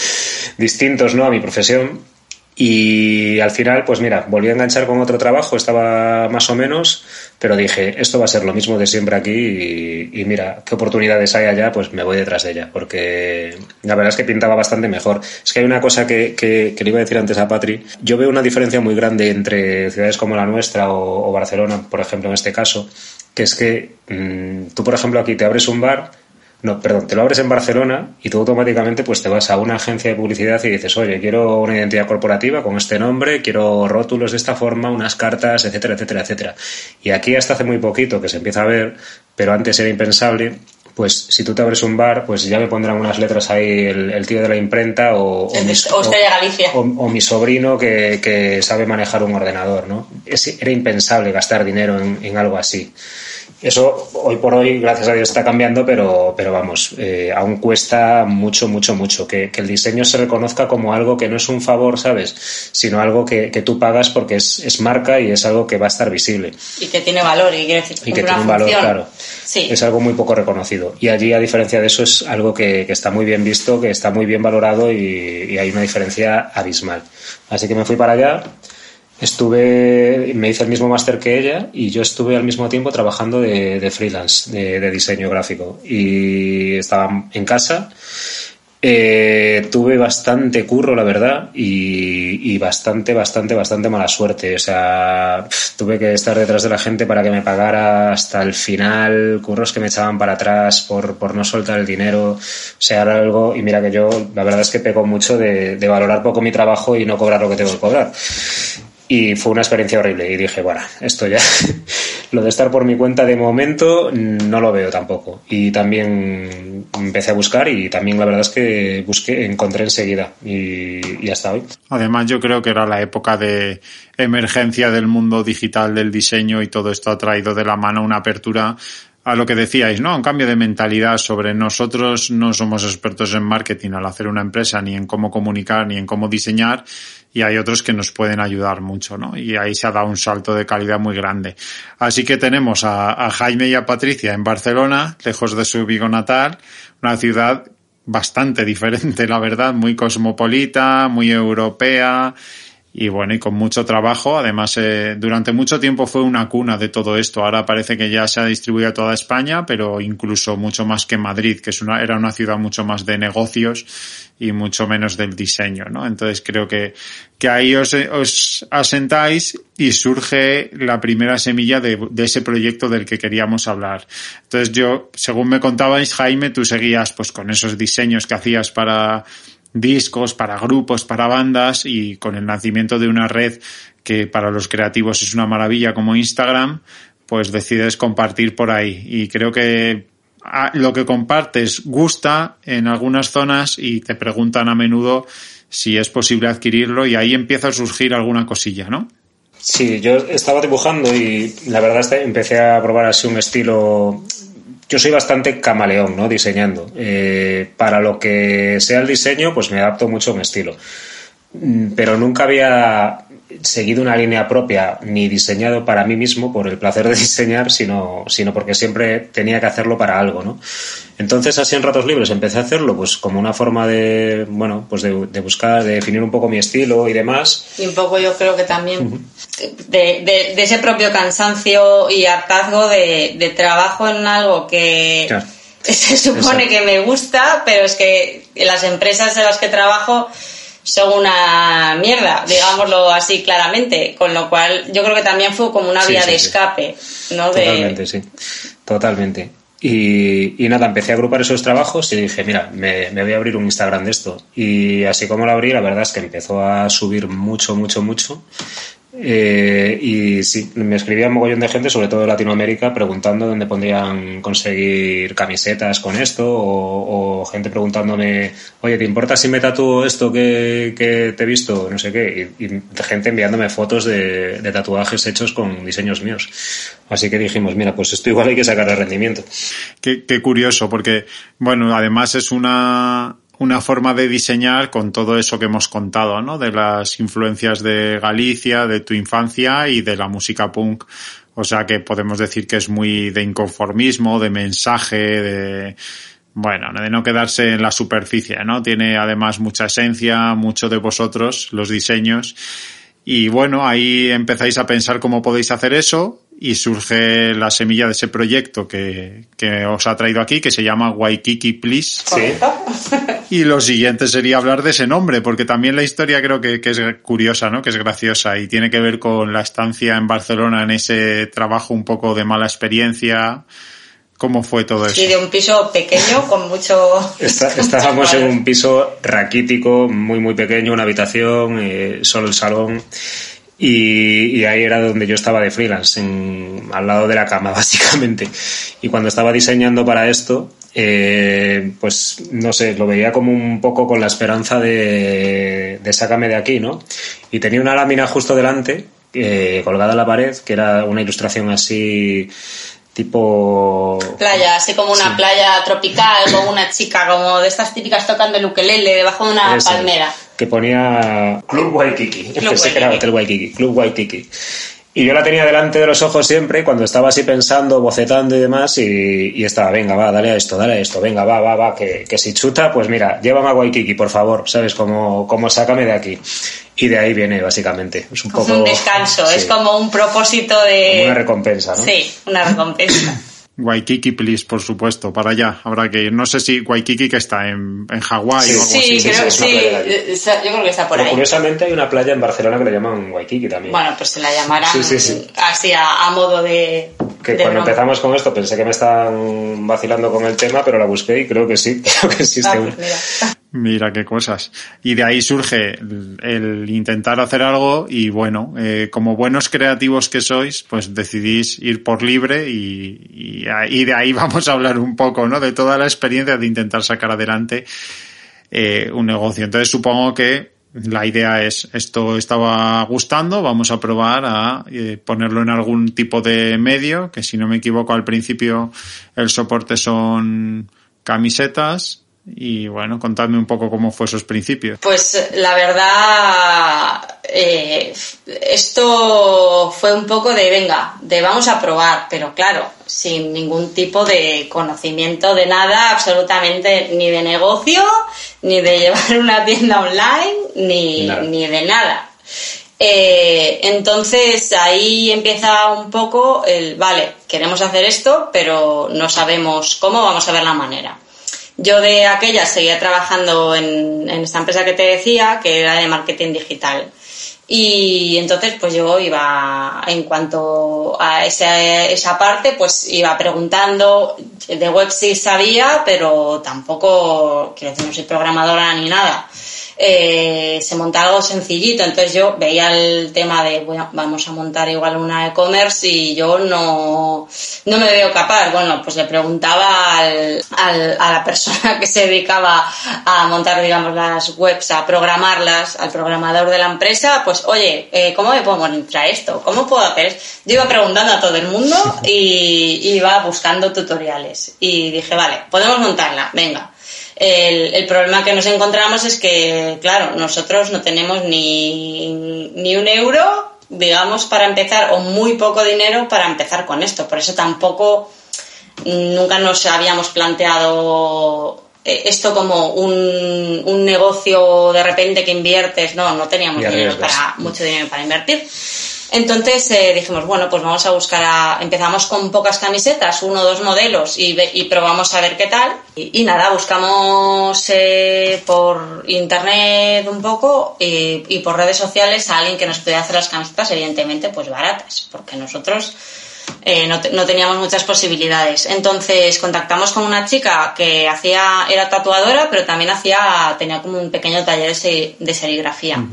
distintos, ¿no? A mi profesión. Y al final, pues mira, volví a enganchar con otro trabajo, estaba más o menos, pero dije, esto va a ser lo mismo de siempre aquí y, mira, qué oportunidades hay allá, pues me voy detrás de ella, porque la verdad es que pintaba bastante mejor. Es que hay una cosa que, que, le iba a decir antes a Patri, yo veo una diferencia muy grande entre ciudades como la nuestra o, Barcelona, por ejemplo, en este caso, que es que mm, tú, por ejemplo, aquí te abres un bar, no, perdón, te lo abres en Barcelona y tú automáticamente pues te vas a una agencia de publicidad y dices, oye, quiero una identidad corporativa con este nombre, quiero rótulos de esta forma, unas cartas, etcétera, etcétera, etcétera. Y aquí hasta hace muy poquito que se empieza a ver, pero antes era impensable, pues si tú te abres un bar, pues ya me pondrán unas letras ahí el, tío de la imprenta o, o, mi, sobrino que, sabe manejar un ordenador, ¿no? era impensable gastar dinero en algo así. Eso hoy por hoy, gracias a Dios, está cambiando, pero, pero vamos, eh, aún cuesta mucho, mucho, mucho. Que, el diseño se reconozca como algo que no es un favor, ¿sabes? Sino algo que, tú pagas porque es, marca y es algo que va a estar visible. Y que tiene valor, y, decir, y que tiene un valor, claro. Sí. Es algo muy poco reconocido. Y allí, a diferencia de eso, es algo que, está muy bien visto, que está muy bien valorado y, y hay una diferencia abismal. Así que me fui para allá estuve, me hice el mismo máster que ella y yo estuve al mismo tiempo trabajando de, freelance, de, diseño gráfico. Y estaba en casa. Eh, tuve bastante curro, la verdad, y, bastante, bastante, bastante mala suerte. O sea, tuve que estar detrás de la gente para que me pagara hasta el final, curros que me echaban para atrás por, por no soltar el dinero. O sea, algo, y mira que yo, la verdad es que pego mucho de, de valorar poco mi trabajo y no cobrar lo que tengo que cobrar. Y fue una experiencia horrible. Y dije, bueno, esto ya, lo de estar por mi cuenta de momento no lo veo tampoco. Y también empecé a buscar y también la verdad es que busqué, encontré enseguida y, y hasta hoy. Además, yo creo que era la época de emergencia del mundo digital, del diseño y todo esto ha traído de la mano una apertura a lo que decíais, ¿no? Un cambio de mentalidad sobre nosotros no somos expertos en marketing al hacer una empresa, ni en cómo comunicar, ni en cómo diseñar, y hay otros que nos pueden ayudar mucho, ¿no? Y ahí se ha dado un salto de calidad muy grande. Así que tenemos a, Jaime y a Patricia en Barcelona, lejos de su Vigo natal, una ciudad bastante diferente, la verdad, muy cosmopolita, muy europea, y bueno, y con mucho trabajo. Además, eh, durante mucho tiempo fue una cuna de todo esto. Ahora parece que ya se ha distribuido a toda España, pero incluso mucho más que Madrid, que es una, era una ciudad mucho más de negocios y mucho menos del diseño, ¿no? Entonces creo que, que ahí os, os asentáis y surge la primera semilla de, de ese proyecto del que queríamos hablar. Entonces yo, según me contabais, Jaime, tú seguías pues con esos diseños que hacías para discos, para grupos, para bandas y con el nacimiento de una red que para los creativos es una maravilla como Instagram, pues decides compartir por ahí. Y creo que ah, lo que compartes gusta en algunas zonas y te preguntan a menudo si es posible adquirirlo y ahí empieza a surgir alguna cosilla, ¿no? Sí, yo estaba dibujando y la verdad es que empecé a probar así un estilo yo soy bastante camaleón, ¿no? Diseñando. Eh, para lo que sea el diseño, pues me adapto mucho a un estilo. Mm, pero nunca había seguido una línea propia ni diseñado para mí mismo por el placer de diseñar, sino, sino porque siempre tenía que hacerlo para algo, ¿no? Entonces, así en ratos libres empecé a hacerlo, pues como una forma de, bueno, pues de, buscar, de definir un poco mi estilo y demás. Y un poco yo creo que también de, ese propio cansancio y hartazgo de, trabajo en algo que se supone que me gusta, pero es que las empresas en las que trabajo son una mierda, digámoslo así claramente, con lo cual yo creo que también fue como una vía de escape, ¿no? Totalmente, sí, totalmente. Y, y, nada, empecé a agrupar esos trabajos y dije, mira, me, me, voy a abrir un Instagram de esto. Y así como lo abrí, la verdad es que empezó a subir mucho, mucho, mucho. Eh, y sí, me escribía un mogollón de gente, sobre todo de Latinoamérica, preguntando dónde podrían conseguir camisetas con esto, o, gente preguntándome, oye, ¿te importa si me tatúo esto que, te he visto? No sé qué. Y, gente enviándome fotos de, tatuajes hechos con diseños míos. Así que dijimos, mira, pues esto igual hay que sacar el rendimiento. Qué, qué curioso, porque, bueno, además es una una forma de diseñar con todo eso que hemos contado, ¿no? De las influencias de Galicia, de tu infancia y de la música punk. O sea que podemos decir que es muy de inconformismo, de mensaje, de, bueno, de no quedarse en la superficie, ¿no? Tiene además mucha esencia, mucho de vosotros, los diseños. Y bueno, ahí empezáis a pensar cómo podéis hacer eso y surge la semilla de ese proyecto que, que os ha traído aquí, que se llama Waikiki Please. Sí. Y lo siguiente sería hablar de ese nombre, porque también la historia creo que, que, es curiosa, ¿no? Que es graciosa y tiene que ver con la estancia en Barcelona en ese trabajo un poco de mala experiencia. ¿Cómo fue todo eso? Sí, de un piso pequeño con mucho... Está, estábamos en un piso raquítico, muy, muy pequeño, una habitación, eh, solo el salón. Y, y, ahí era donde yo estaba de freelance, en, al lado de la cama, básicamente. Y cuando estaba diseñando para esto, eh, pues no sé, lo veía como un poco con la esperanza de, de sácame de aquí, ¿no? Y tenía una lámina justo delante, eh, colgada en la pared, que era una ilustración así tipo playa, así como una sí. playa tropical, con una chica como de estas típicas tocando el ukelele debajo de una Ese, palmera. Que ponía Club Waikiki. Club Pensé Waikiki. que era Hotel Waikiki. Club Waikiki. Y yo la tenía delante de los ojos siempre cuando estaba así pensando, bocetando y demás, y, y estaba, venga, va, dale a esto, dale a esto, venga, va, va, va, que, que si chuta, pues mira, llévame a Waikiki, por favor, ¿sabes? Como, como sácame de aquí. Y de ahí viene, básicamente. Es un poco. un descanso, sí, es como un propósito de... como una recompensa, ¿no? Sí, una recompensa. Waikiki, please, por supuesto, para allá. Habrá que ir. No sé si Waikiki que está en, en Hawái Sí, o algo Sí, así. creo sí, que sí, eh, yo creo que está por Pero ahí. curiosamente hay una playa en Barcelona que le llaman Waikiki también. Bueno, pues se la llamarán Sí, sí, sí. así a, a modo de... que de cuando broma. empezamos con esto pensé que me estaban vacilando con el tema, pero la busqué y creo que sí, creo que existe Ah, una. pues mira. Mira qué cosas. Y de ahí surge el, intentar hacer algo y bueno, eh, como buenos creativos que sois, pues decidís ir por libre y, y, y de ahí vamos a hablar un poco, ¿no? De toda la experiencia de intentar sacar adelante eh, un negocio. Entonces supongo que la idea es esto estaba gustando, vamos a probar a eh, ponerlo en algún tipo de medio, que si no me equivoco al principio el soporte son camisetas y bueno, contadme un poco cómo fue esos principios. Pues la verdad, eh, esto fue un poco de, venga, de vamos a probar, pero claro, sin ningún tipo de conocimiento de nada, absolutamente ni de negocio, ni de llevar una tienda online, ni, ni de nada. Eh, entonces ahí empieza un poco el, vale, queremos hacer esto, pero no sabemos cómo, vamos a ver la manera. Yo de aquella seguía trabajando en, en esta empresa que te decía, que era de marketing digital. Y entonces pues yo iba, en cuanto a esa, esa parte, pues iba preguntando, de web sí sabía, pero tampoco, quiero decir, no soy programadora ni nada. Eh, se monta algo sencillito, entonces yo veía el tema de, bueno, vamos a montar igual una e-commerce y yo no, no me veo capaz. Bueno, pues le preguntaba al, al- a la persona que se dedicaba a montar, digamos, las webs, a programarlas, al programador de la empresa, pues, oye, eh, ¿cómo me puedo montar esto? ¿Cómo puedo hacer esto? Yo iba preguntando a todo el mundo y iba buscando tutoriales. Y dije, vale, podemos montarla, venga. El, el problema que nos encontramos es que, claro, nosotros no tenemos ni, ni un euro, digamos, para empezar, o muy poco dinero para empezar con esto. Por eso tampoco nunca nos habíamos planteado eh, esto como un, un negocio de repente que inviertes. No, no teníamos dinero para, mucho dinero para invertir. Entonces eh, dijimos, bueno, pues vamos a buscar a... Empezamos con pocas camisetas, uno o dos modelos y, y probamos a ver qué tal. Y, y nada, buscamos eh, por internet un poco y, y por redes sociales a alguien que nos pudiera hacer las camisetas, evidentemente, pues baratas, porque nosotros eh, no, te- no teníamos muchas posibilidades. Entonces contactamos con una chica que hacía, era tatuadora, pero también hacía, tenía como un pequeño taller de serigrafía.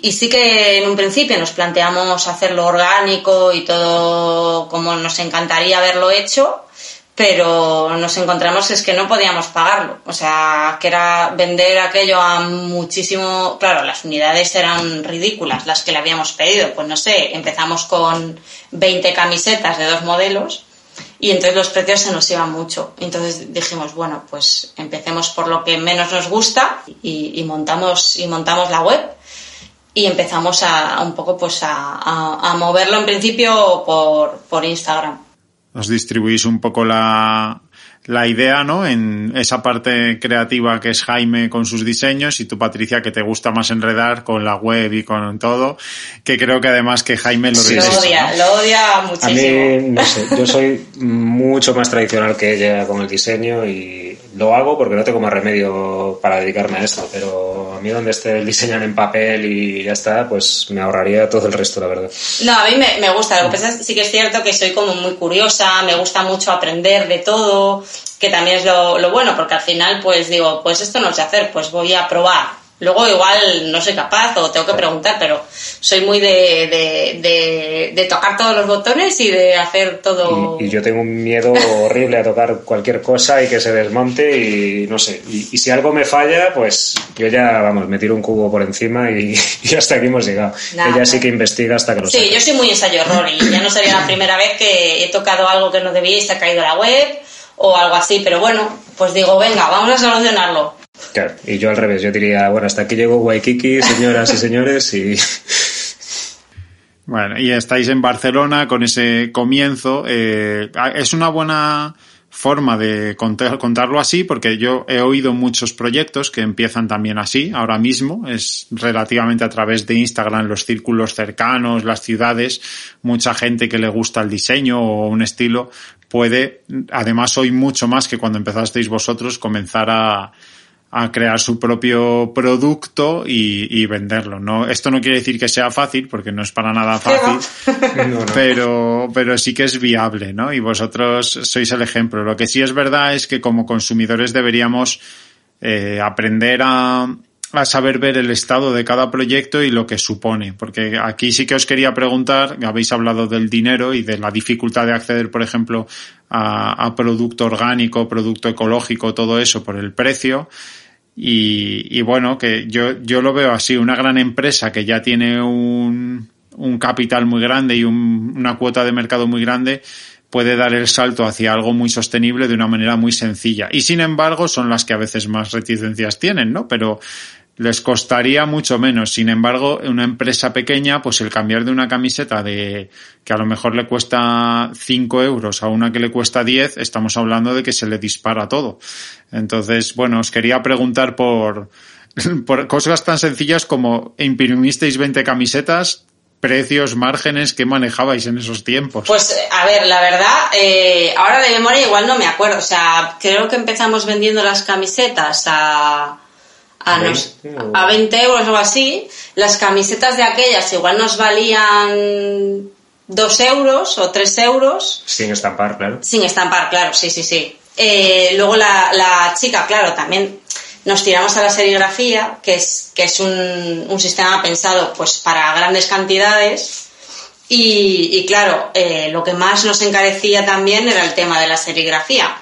Y sí que en un principio nos planteamos hacerlo orgánico y todo como nos encantaría haberlo hecho, pero nos encontramos es que no podíamos pagarlo. O sea, que era vender aquello a muchísimo. Claro, las unidades eran ridículas, las que le habíamos pedido. Pues no sé, empezamos con 20 camisetas de dos modelos y entonces los precios se nos iban mucho. Entonces dijimos, bueno, pues empecemos por lo que menos nos gusta y, y montamos, y montamos la web y empezamos a, un poco pues a, moverlo en principio por Instagram. Os distribuís un poco la, la idea, ¿no? En esa parte creativa que es Jaime con sus diseños y tú, Patricia, que te gusta más enredar con la web y con todo, que creo que además que Jaime lo Sí, lo odia, ¿no? lo odia A muchísimo. mí, no sé, yo soy mucho más tradicional que ella con el diseño y lo hago porque no tengo más remedio para dedicarme a esto, pero a mí donde esté el diseño en papel y ya está, pues me ahorraría todo el resto, la verdad. No, a mí me, me gusta. Lo que pasa es sí que es cierto que soy como muy curiosa, me gusta mucho aprender de todo, que también es lo, lo bueno, porque al final, pues digo, pues esto no sé hacer, pues voy a probar. Luego igual no soy capaz o tengo que preguntar, pero soy muy de, de, de, de tocar todos los botones y de hacer todo... Y, y yo tengo un miedo horrible a tocar cualquier cosa y que se desmonte y no sé. Y, y si algo me falla, pues yo ya, vamos, me tiro un cubo por encima y, y hasta aquí hemos llegado. Ella sí que investiga hasta que lo Sí, saca. yo soy muy ensayo-error y ya no sería la primera vez que he tocado algo que no debía y se ha caído la web o algo así, pero bueno, pues digo, venga, vamos a solucionarlo. Claro, y yo al revés, yo diría, bueno, hasta aquí llegó Waikiki, señoras y señores, y Bueno, y estáis en Barcelona con ese comienzo. eh, es una buena forma de contar- contarlo así, porque yo he oído muchos proyectos que empiezan también así, ahora mismo, es relativamente a través de Instagram, los círculos cercanos, las ciudades, mucha gente que le gusta el diseño o un estilo puede, además hoy mucho más que cuando empezasteis vosotros, comenzar a, a crear su propio producto y, y venderlo. No, esto no quiere decir que sea fácil, porque no es para nada fácil, no, no. pero, pero sí que es viable, ¿no? Y vosotros sois el ejemplo. Lo que sí es verdad es que como consumidores deberíamos eh, aprender a, a saber ver el estado de cada proyecto y lo que supone. Porque aquí sí que os quería preguntar, habéis hablado del dinero y de la dificultad de acceder, por ejemplo, a, producto orgánico, producto ecológico, todo eso por el precio. Y, y bueno, que yo, yo lo veo así, una gran empresa que ya tiene un, un capital muy grande y un- una cuota de mercado muy grande, puede dar el salto hacia algo muy sostenible de una manera muy sencilla. Y sin embargo, son las que a veces más reticencias tienen, ¿no? Pero les costaría mucho menos. Sin embargo, una empresa pequeña, pues el cambiar de una camiseta de que a lo mejor le cuesta 5 euros a una que le cuesta 10, estamos hablando de que se le dispara todo. Entonces, bueno, os quería preguntar por, por cosas tan sencillas como imprimisteis 20 camisetas, precios, márgenes, ¿qué manejabais en esos tiempos? Pues a ver, la verdad, eh, ahora de memoria igual no me acuerdo. O sea, creo que empezamos vendiendo las camisetas a, a, nos- 20 o- a 20 euros o así. Las camisetas de aquellas igual nos valían 2 euros o 3 euros. sin estampar, claro. Sin estampar, claro, sí, sí, sí. Eh, luego la, la chica, claro, también nos tiramos a la serigrafía, que es, que es un, un sistema pensado pues para grandes cantidades. Y, y claro, eh, lo que más nos encarecía también era el tema de la serigrafía.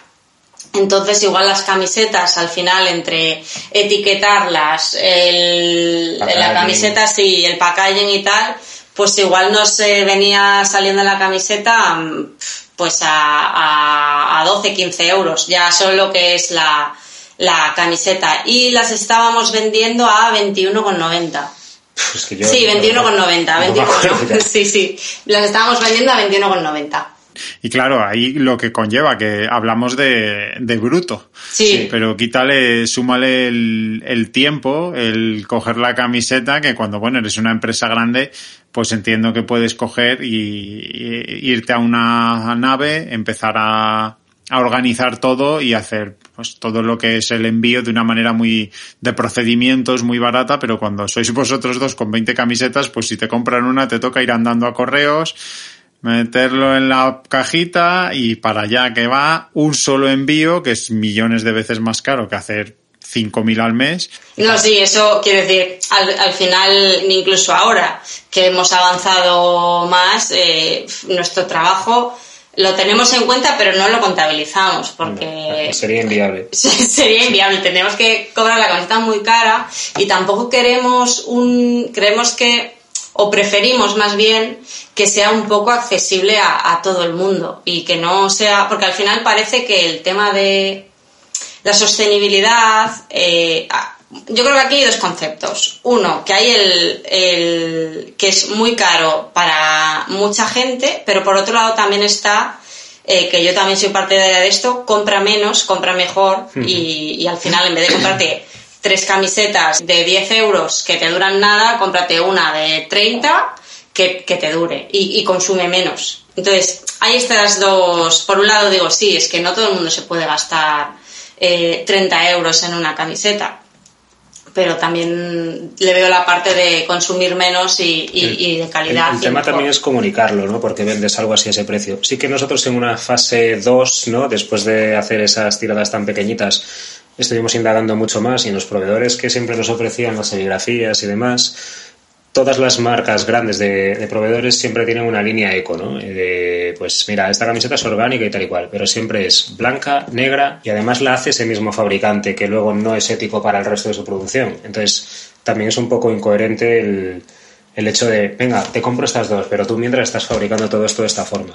Entonces, igual las camisetas, al final, entre etiquetarlas, el, la camiseta, sí, el packaging y tal, pues igual nos eh, venía saliendo la camiseta mm, pues a, a, a 12, 15 euros, ya solo lo que es la, la camiseta. Y las estábamos vendiendo a 21,90. Pues que yo- Sí, 21,90. no me 21, acuerdo ya. sí, sí. Las estábamos vendiendo a 21,90. Y claro, ahí lo que conlleva, que hablamos de, de bruto. Sí. Pero quítale, súmale el, el tiempo, el coger la camiseta, que cuando, bueno, eres una empresa grande, pues entiendo que puedes coger y, y irte a una nave, empezar a, a organizar todo y hacer pues todo lo que es el envío de una manera muy de procedimientos muy barata, pero cuando sois vosotros dos con 20 camisetas, pues si te compran una te toca ir andando a correos, meterlo en la cajita y para allá que va un solo envío, que es millones de veces más caro que hacer 5.000 al mes. No, sí, eso quiere decir, al, al final, incluso ahora que hemos avanzado más, eh, nuestro trabajo lo tenemos en cuenta, pero no lo contabilizamos, porque Sería inviable. sería inviable. Tenemos que cobrar la camiseta muy cara y tampoco queremos un, creemos que, o preferimos más bien que sea un poco accesible a, a todo el mundo y que no sea, porque al final parece que el tema de la sostenibilidad, eh, yo creo que aquí hay dos conceptos. Uno, que hay el, el que es muy caro para mucha gente, pero por otro lado también está eh, que yo también soy parte de esto, compra menos, compra mejor y, y al final en vez de comprarte tres camisetas de 10 euros que te duran nada, cómprate una de 30 que, que te dure y, y, consume menos. Entonces, hay estas dos. Por un lado, digo, sí, es que no todo el mundo se puede gastar eh, 30 euros en una camiseta. Pero también le veo la parte de consumir menos y, y, y de calidad. El, el tema también es comunicarlo, ¿no? Porque vendes algo así a ese precio. Sí que nosotros en una fase 2, ¿no? Después de hacer esas tiradas tan pequeñitas, estuvimos indagando mucho más y en los proveedores que siempre nos ofrecían las serigrafías y demás, todas las marcas grandes de, proveedores siempre tienen una línea eco, ¿no? De, pues mira, esta camiseta es orgánica y tal y cual, pero siempre es blanca, negra y además la hace ese mismo fabricante que luego no es ético para el resto de su producción. Entonces, también es un poco incoherente el, el hecho de, venga, te compro estas dos, pero tú mientras estás fabricando todo esto de esta forma.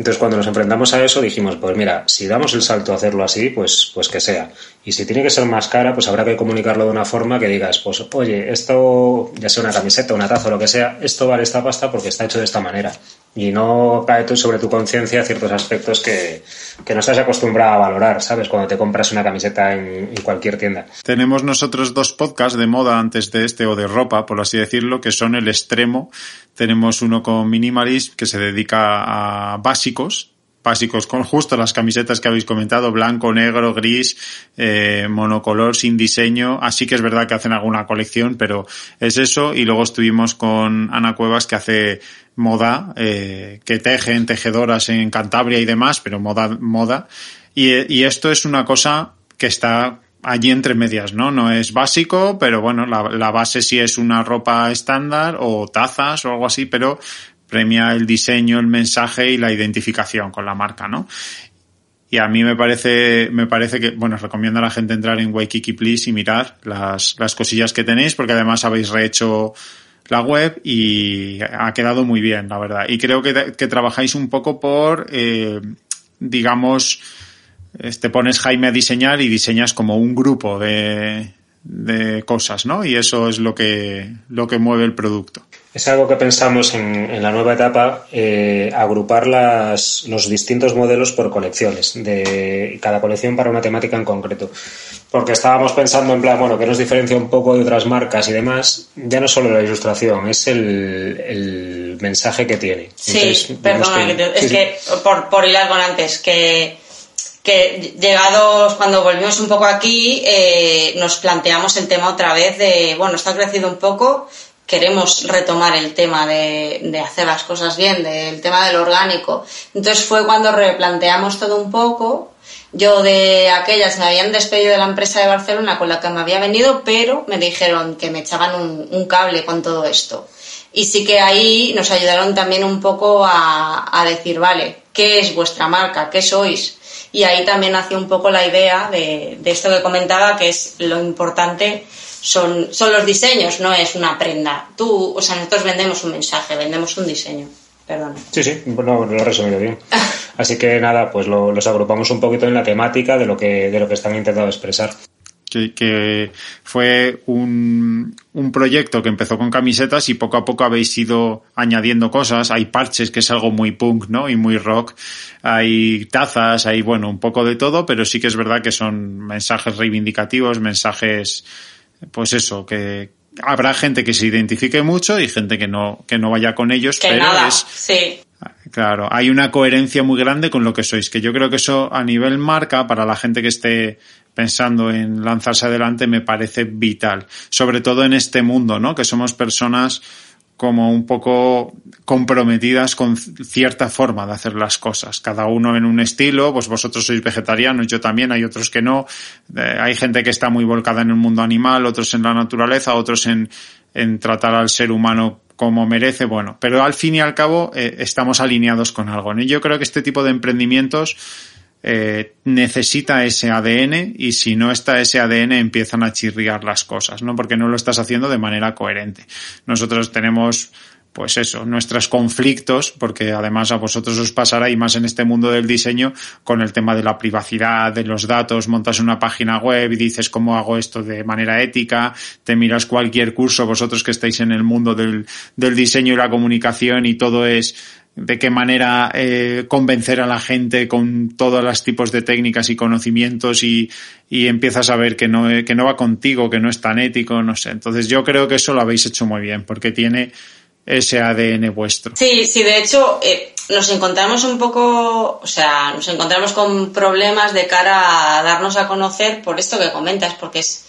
Entonces, cuando nos enfrentamos a eso, dijimos, pues mira, si damos el salto a hacerlo así, pues, pues que sea. Y si tiene que ser más cara, pues habrá que comunicarlo de una forma que digas, pues oye, esto, ya sea una camiseta, una taza o lo que sea, esto vale esta pasta porque está hecho de esta manera. Y no cae sobre tu conciencia ciertos aspectos que, que, no estás acostumbrado a valorar, ¿sabes? Cuando te compras una camiseta en, en, cualquier tienda. Tenemos nosotros dos podcasts de moda antes de este o de ropa, por así decirlo, que son el extremo. Tenemos uno con Minimalist que se dedica a básicos, básicos con justo las camisetas que habéis comentado, blanco, negro, gris, eh, monocolor, sin diseño. Así que es verdad que hacen alguna colección, pero es eso. Y luego estuvimos con Ana Cuevas que hace moda, eh, que tejen tejedoras en Cantabria y demás, pero moda, moda. Y, y esto es una cosa que está allí entre medias, ¿no? No es básico, pero bueno, la, la, base sí es una ropa estándar o tazas o algo así, pero premia el diseño, el mensaje y la identificación con la marca, ¿no? Y a mí me parece, me parece que, bueno, os recomiendo a la gente entrar en Waikiki Please y mirar las, las cosillas que tenéis, porque además habéis rehecho la web y ha quedado muy bien, la verdad. Y creo que, que trabajáis un poco por, eh, digamos, te pones Jaime a diseñar y diseñas como un grupo de, de cosas, ¿no? Y eso es lo que, lo que mueve el producto. Es algo que pensamos en, en la nueva etapa, eh, agrupar las, los distintos modelos por colecciones, de cada colección para una temática en concreto. Porque estábamos pensando en plan, bueno, que nos diferencia un poco de otras marcas y demás, ya no solo la ilustración, es el, el mensaje que tiene. Sí, Entonces, perdona, que, que, es sí, que sí. por, por hilar con antes, que que llegados cuando volvimos un poco aquí eh, nos planteamos el tema otra vez de bueno está crecido un poco queremos retomar el tema de, hacer las cosas bien del tema del orgánico. Entonces fue cuando replanteamos todo un poco. Yo de aquellas me habían despedido de la empresa de Barcelona con la que me había venido pero me dijeron que me echaban un, cable con todo esto. Y sí que ahí nos ayudaron también un poco a, decir vale qué es vuestra marca qué sois y ahí también nació un poco la idea de, de, esto que comentaba, que es lo importante son, son los diseños, no es una prenda. Tú, o sea, nosotros vendemos un mensaje, vendemos un diseño. Perdón. Sí, sí, bueno, lo he resumido bien. Así que nada, pues lo, los agrupamos un poquito en la temática de lo que, de lo que están intentando expresar que, que fue un, un, proyecto que empezó con camisetas y poco a poco habéis ido añadiendo cosas. Hay parches, que es algo muy punk, ¿no? Y muy rock. Hay tazas, hay, bueno, un poco de todo, pero sí que es verdad que son mensajes reivindicativos, mensajes, pues eso, que habrá gente que se identifique mucho y gente que no, que no vaya con ellos, que pero nada, es, sí. Claro, hay una coherencia muy grande con lo que sois, que yo creo que eso a nivel marca, para la gente que esté pensando en lanzarse adelante, me parece vital. Sobre todo en este mundo, ¿no? Que somos personas como un poco comprometidas con cierta forma de hacer las cosas. Cada uno en un estilo, pues vosotros sois vegetarianos, yo también, hay otros que no. Eh, hay gente que está muy volcada en el mundo animal, otros en la naturaleza, otros en, en tratar al ser humano como merece, bueno, pero al fin y al cabo eh, estamos alineados con algo. ¿no? Yo creo que este tipo de emprendimientos eh, necesita ese ADN y si no está ese ADN empiezan a chirriar las cosas, ¿no? Porque no lo estás haciendo de manera coherente. Nosotros tenemos pues eso, nuestros conflictos, porque además a vosotros os pasará y más en este mundo del diseño con el tema de la privacidad, de los datos, montas una página web y dices cómo hago esto de manera ética, te miras cualquier curso, vosotros que estáis en el mundo del, del diseño y la comunicación y todo es de qué manera eh, convencer a la gente con todos los tipos de técnicas y conocimientos y, y empiezas a ver que no, que no va contigo, que no es tan ético, no sé. Entonces yo creo que eso lo habéis hecho muy bien porque tiene ese ADN vuestro. Sí, sí, de hecho eh, nos encontramos un poco, o sea, nos encontramos con problemas de cara a darnos a conocer por esto que comentas, porque es,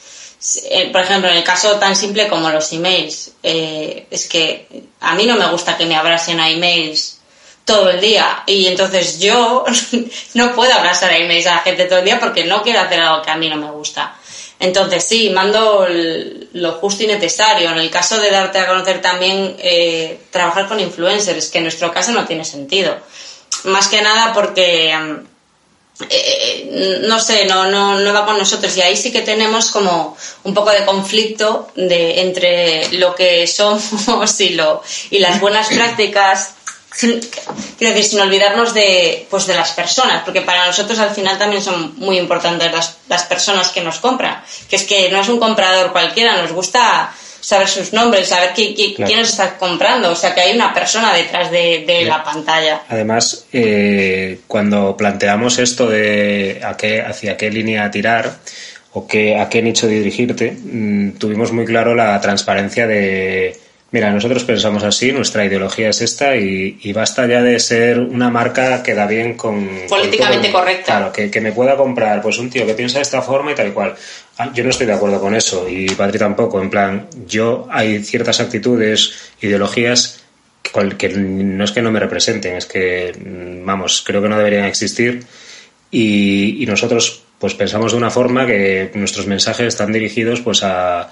por ejemplo, en el caso tan simple como los emails, eh, es que a mí no me gusta que me abrasen a emails todo el día y entonces yo no puedo abrazar a emails a la gente todo el día porque no quiero hacer algo que a mí no me gusta. Entonces sí, mando lo justo y necesario. En el caso de darte a conocer también, eh, trabajar con influencers, que en nuestro caso no tiene sentido. Más que nada porque, eh, no sé, no, no, no va con nosotros. Y ahí sí que tenemos como un poco de conflicto de, entre lo que somos y, lo, y las buenas prácticas quiero decir, sin olvidarnos de, pues de las personas, porque para nosotros al final también son muy importantes las, las personas que nos compran, que es que no es un comprador cualquiera, nos gusta saber sus nombres, saber qui, quién nos está comprando, o sea que hay una persona detrás de, de la pantalla. Además, eh, cuando planteamos esto de a qué, hacia qué línea tirar o qué, a qué nicho dirigirte, mmm, tuvimos muy claro la transparencia de Mira, nosotros pensamos así, nuestra ideología es esta y, y, basta ya de ser una marca que da bien con... Políticamente con correcta. Claro, que, que, me pueda comprar pues un tío que piensa de esta forma y tal y cual. Ah, yo no estoy de acuerdo con eso y Patri tampoco. En plan, yo hay ciertas actitudes, ideologías que, que no es que no me representen, es que, mm, vamos, creo que no deberían existir y, y nosotros pues pensamos de una forma que nuestros mensajes están dirigidos pues a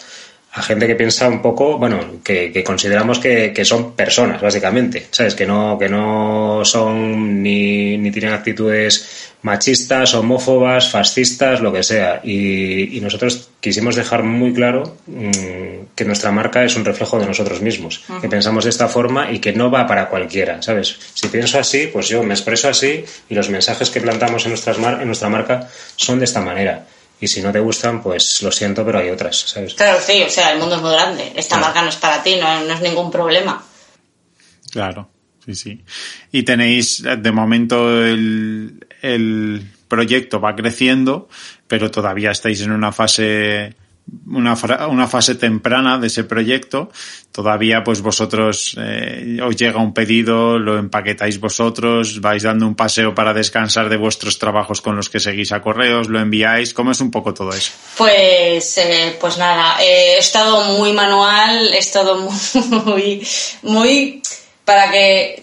a gente que piensa un poco, bueno, que, que consideramos que, que, son personas, básicamente, ¿sabes? Que no, que no son ni, ni tienen actitudes machistas, homófobas, fascistas, lo que sea. Y, y nosotros quisimos dejar muy claro mmm, que nuestra marca es un reflejo de nosotros mismos, uh -huh. que pensamos de esta forma y que no va para cualquiera, ¿sabes? Si pienso así, pues yo me expreso así y los mensajes que plantamos en, nuestras mar en nuestra marca son de esta manera y si no te gustan, pues lo siento, pero hay otras, ¿sabes? Claro, sí, o sea, el mundo es muy grande. Esta claro. marca no es para ti, no, no, es ningún problema. Claro, sí, sí. Y tenéis, de momento, el, el proyecto va creciendo, pero todavía estáis en una fase una, una fase temprana de ese proyecto. Todavía, pues vosotros eh, os llega un pedido, lo empaquetáis vosotros, vais dando un paseo para descansar de vuestros trabajos con los que seguís a correos, lo enviáis. ¿Cómo es un poco todo eso? Pues, eh, pues nada, eh, he estado muy manual, he estado muy, muy para que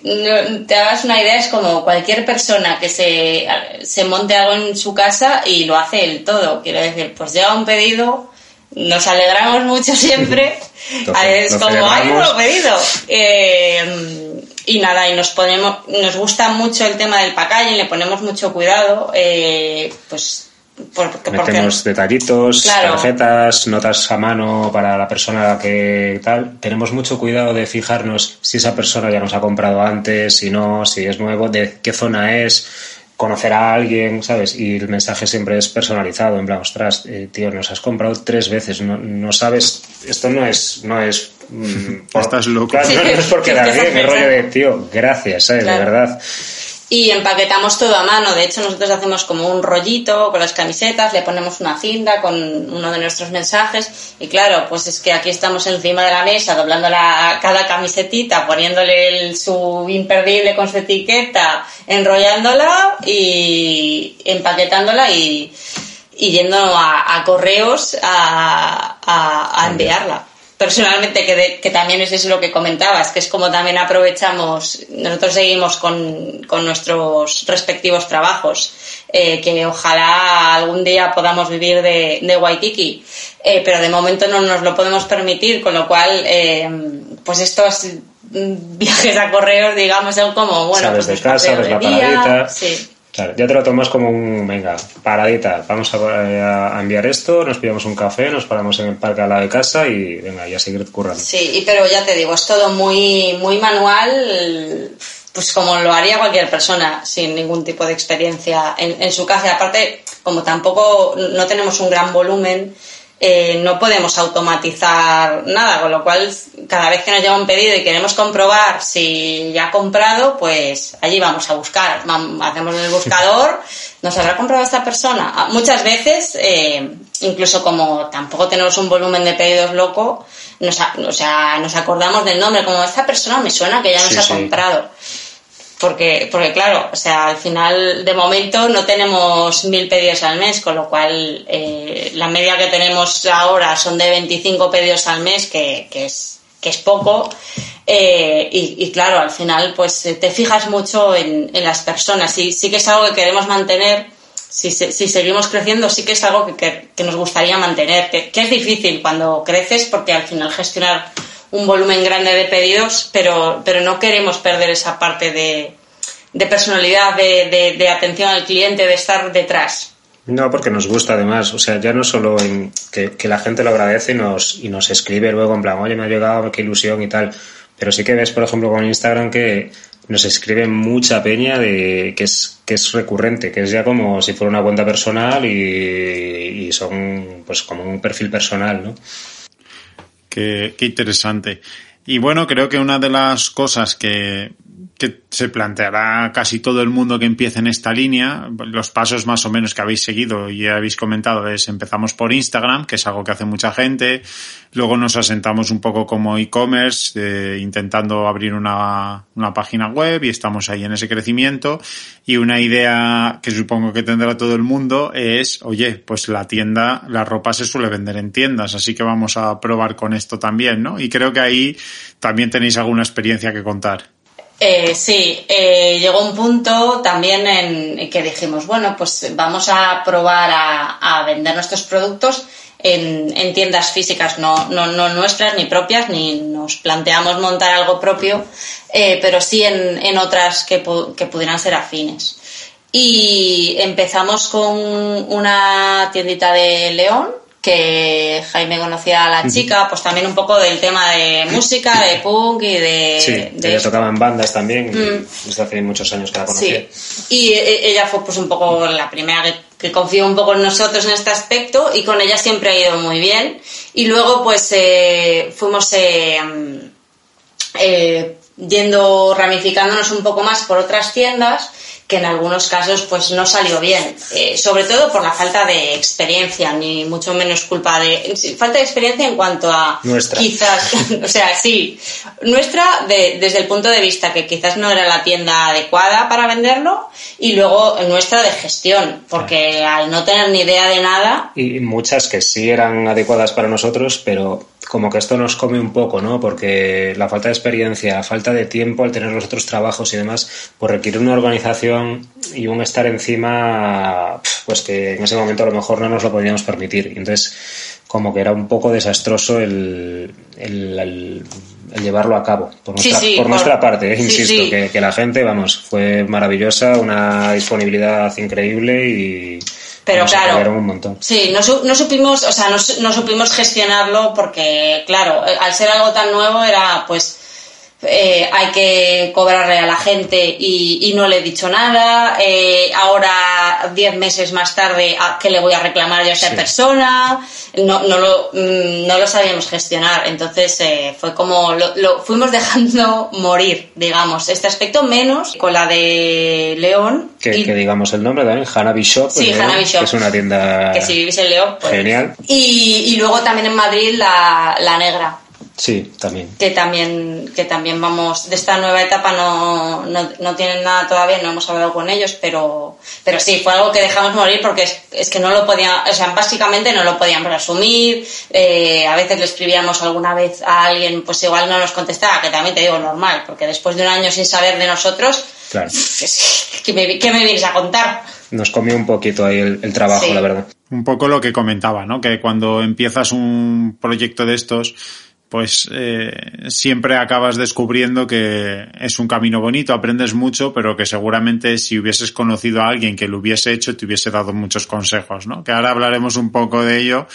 te hagas una idea, es como cualquier persona que se, se monte algo en su casa y lo hace él todo. Quiero decir, pues llega un pedido, nos alegramos mucho siempre. es como, ay, lo he pedido. Eh, y nada, y nos ponemos, nos gusta mucho el tema del packaging, le ponemos mucho cuidado, eh, pues porque, Metemos porque... detallitos, claro. tarjetas, notas a mano para la persona que tal. Tenemos mucho cuidado de fijarnos si esa persona ya nos ha comprado antes, si no, si es nuevo, de qué zona es conocer a alguien, ¿sabes? Y el mensaje siempre es personalizado, en plan, ostras, eh, tío, nos has comprado tres veces, no, no sabes, esto no es, no es... Mm, por, Estás loco. Claro, no, no, es porque da bien, el rollo de, tío, gracias, ¿sabes? Claro. De verdad. Y empaquetamos todo a mano. De hecho, nosotros hacemos como un rollito con las camisetas, le ponemos una cinta con uno de nuestros mensajes. Y claro, pues es que aquí estamos encima de la mesa, doblando la, cada camisetita, poniéndole el, su imperdible con su etiqueta, enrollándola y empaquetándola y, y yendo a, a correos a, a, a enviarla personalmente que, de, que también es eso lo que comentabas, que es como también aprovechamos, nosotros seguimos con, con nuestros respectivos trabajos, eh, que ojalá algún día podamos vivir de, de Waikiki, eh, pero de momento no nos lo podemos permitir, con lo cual, eh, pues estos viajes a correos, digamos, son como, bueno, Sabes pues de casa, ves la paradita. Sí. Ya te lo tomas como un, venga, paradita, vamos a, enviar esto, nos pillamos un café, nos paramos en el parque al lado de casa y venga, ya seguir currando. Sí, pero ya te digo, es todo muy, muy manual, pues como lo haría cualquier persona sin ningún tipo de experiencia en, en su casa. Aparte, como tampoco no tenemos un gran volumen, eh, no podemos automatizar nada, con lo cual cada vez que nos llega un pedido y queremos comprobar si ya ha comprado, pues allí vamos a buscar, hacemos el buscador, nos habrá comprado esta persona. Ah, muchas veces, eh, incluso como tampoco tenemos un volumen de pedidos loco, nos, o sea, nos acordamos del nombre, como esta persona me suena que ya nos ha comprado. Porque, porque claro, o sea, al final de momento no tenemos mil pedidos al mes, con lo cual eh, la media que tenemos ahora son de 25 pedidos al mes, que, que es, que es poco. Eh, y, claro, al final pues eh, te fijas mucho en, en, las personas y sí que es algo que queremos mantener. Si, si seguimos creciendo, sí que es algo que, que, nos gustaría mantener, que, que es difícil cuando creces porque al final gestionar un volumen grande de pedidos, pero, pero no queremos perder esa parte de, de personalidad, de, de, atención al cliente, de estar detrás. No, porque nos gusta además, o sea, ya no solo en que, que, la gente lo agradece y nos, y nos escribe luego en plan, oye, me ha llegado, qué ilusión y tal, pero sí que ves, por ejemplo, con Instagram que nos escribe mucha peña de que es, que es recurrente, que es ya como si fuera una cuenta personal y, y son pues como un perfil personal, ¿no? Qué, interesante. Y bueno, creo que una de las cosas que que se planteará casi todo el mundo que empiece en esta línea. Los pasos más o menos que habéis seguido y habéis comentado es empezamos por Instagram, que es algo que hace mucha gente. Luego nos asentamos un poco como e-commerce, eh, intentando abrir una, una página web y estamos ahí en ese crecimiento. Y una idea que supongo que tendrá todo el mundo es, oye, pues la tienda, la ropa se suele vender en tiendas, así que vamos a probar con esto también, ¿no? Y creo que ahí también tenéis alguna experiencia que contar. Eh, sí, eh, llegó un punto también en que dijimos, bueno, pues vamos a probar a, vender nuestros productos en, tiendas físicas, no, no, no, nuestras ni propias, ni nos planteamos montar algo propio, eh, pero sí en, en otras que, que pudieran ser afines. Y empezamos con una tiendita de León, que Jaime conocía a la chica, pues también un poco del tema de música, de punk y de... Sí, de ella tocaba en bandas también, mm. desde hace muchos años que la conocía. Sí. Y e, ella fue pues un poco la primera que, confió un poco en nosotros en este aspecto y con ella siempre ha ido muy bien. Y luego pues eh, fuimos eh, eh, yendo, ramificándonos un poco más por otras tiendas que en algunos casos pues no salió bien, eh, sobre todo por la falta de experiencia, ni mucho menos culpa de falta de experiencia en cuanto a nuestra. quizás, o sea, sí, nuestra de, desde el punto de vista que quizás no era la tienda adecuada para venderlo y luego nuestra de gestión, porque al no tener ni idea de nada y muchas que sí eran adecuadas para nosotros, pero como que esto nos come un poco, ¿no? Porque la falta de experiencia, la falta de tiempo al tener los otros trabajos y demás, pues requiere una organización y un estar encima, pues que en ese momento a lo mejor no nos lo podíamos permitir. Entonces, como que era un poco desastroso el, el, llevarlo a cabo, por nuestra, por, nuestra parte, ¿eh? insisto, que, que la gente, vamos, fue maravillosa, una disponibilidad increíble y pero claro, un montón. sí, no, no, supimos, o sea, no, no supimos gestionarlo porque, claro, al ser algo tan nuevo era, pues, eh, hay que cobrarle a la gente y, no le he dicho nada. Eh, ahora, diez meses más tarde, ¿a ¿qué le voy a reclamar yo a esa persona? No, no, lo, mm, no lo sabíamos gestionar. Entonces, eh, fue como lo, fuimos dejando morir, digamos. Este aspecto menos con la de León. Que, digamos el nombre también, Hanabi Shop. Sí, Hanabi Shop. Que es una tienda. Que si vivís en León, pues, Genial. Y, y luego también en Madrid la, la Negra Sí, también. Que también, que también vamos, de esta nueva etapa no, no, no, tienen nada todavía, no hemos hablado con ellos, pero, pero sí, fue algo que dejamos morir porque es, es que no lo podían, o sea, básicamente no lo podían resumir, eh, a veces le escribíamos alguna vez a alguien, pues igual no nos contestaba, que también te digo normal, porque después de un año sin saber de nosotros, claro. ¿qué, me, ¿qué me vienes a contar? Nos comió un poquito ahí el, trabajo, la verdad. Un poco lo que comentaba, ¿no? Que cuando empiezas un proyecto de estos, pues eh, siempre acabas descubriendo que es un camino bonito, aprendes mucho, pero que seguramente si hubieses conocido a alguien que lo hubiese hecho, te hubiese dado muchos consejos, ¿no? Que ahora hablaremos un poco de ello,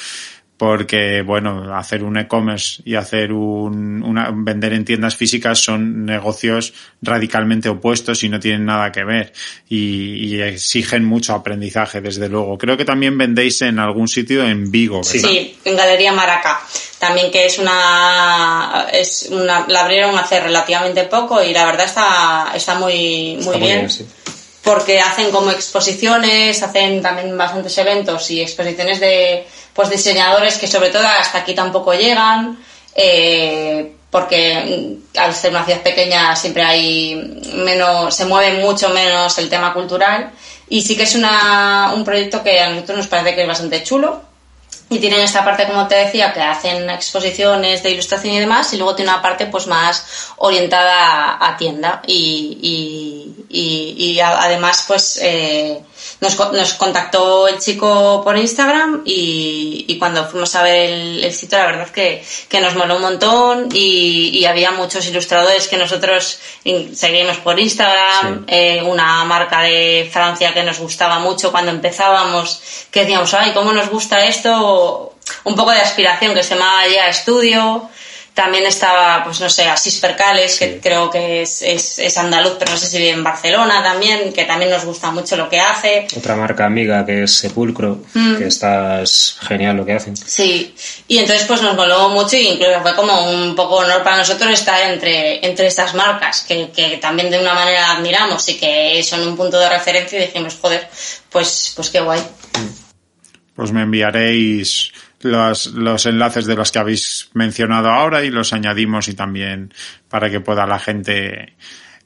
porque bueno, hacer un e-commerce y hacer un, una, vender en tiendas físicas son negocios radicalmente opuestos y no tienen nada que ver y, y exigen mucho aprendizaje, desde luego. Creo que también vendéis en algún sitio en Vigo, ¿verdad? Sí, en Galería Maraca. También que es una, es una, la abrieron hace relativamente poco y la verdad está, está muy, muy Está muy bien. bien, sí. porque hacen como exposiciones, hacen también bastantes eventos y exposiciones de pues diseñadores que sobre todo hasta aquí tampoco llegan, eh, porque mm, al ser una ciudad pequeña siempre hay menos, se mueve mucho menos el tema cultural y sí que es una, un proyecto que a nosotros nos parece que es bastante chulo. Y tienen esta parte, como te decía, que hacen exposiciones de ilustración y demás, y luego tiene una parte pues más orientada a, tienda. Y, y, y- además, pues eh, nos, nos contactó el chico por Instagram y, y cuando fuimos a ver el, el sitio, la verdad que, que nos moló un montón y, y había muchos ilustradores que nosotros seguimos por Instagram, Sí. eh, una marca de Francia que nos gustaba mucho cuando empezábamos, que decíamos, ay, ¿cómo nos gusta esto? Un poco de aspiración que se llamaba ya Estudio. También estaba, pues no sé, Asís Percales, que Sí. creo que es, es, es andaluz, pero no sé si vive en Barcelona también, que también nos gusta mucho lo que hace. Otra marca amiga que es Sepulcro, Mm. que está es genial lo que hacen. Sí, y entonces pues nos moló mucho y incluso fue como un poco honor para nosotros estar entre, entre estas marcas que, que también de una manera admiramos y que son un punto de referencia y dijimos, joder, pues, pues qué guay. Pues me enviaréis los, los enlaces de los que habéis mencionado ahora y los añadimos y también para que pueda la gente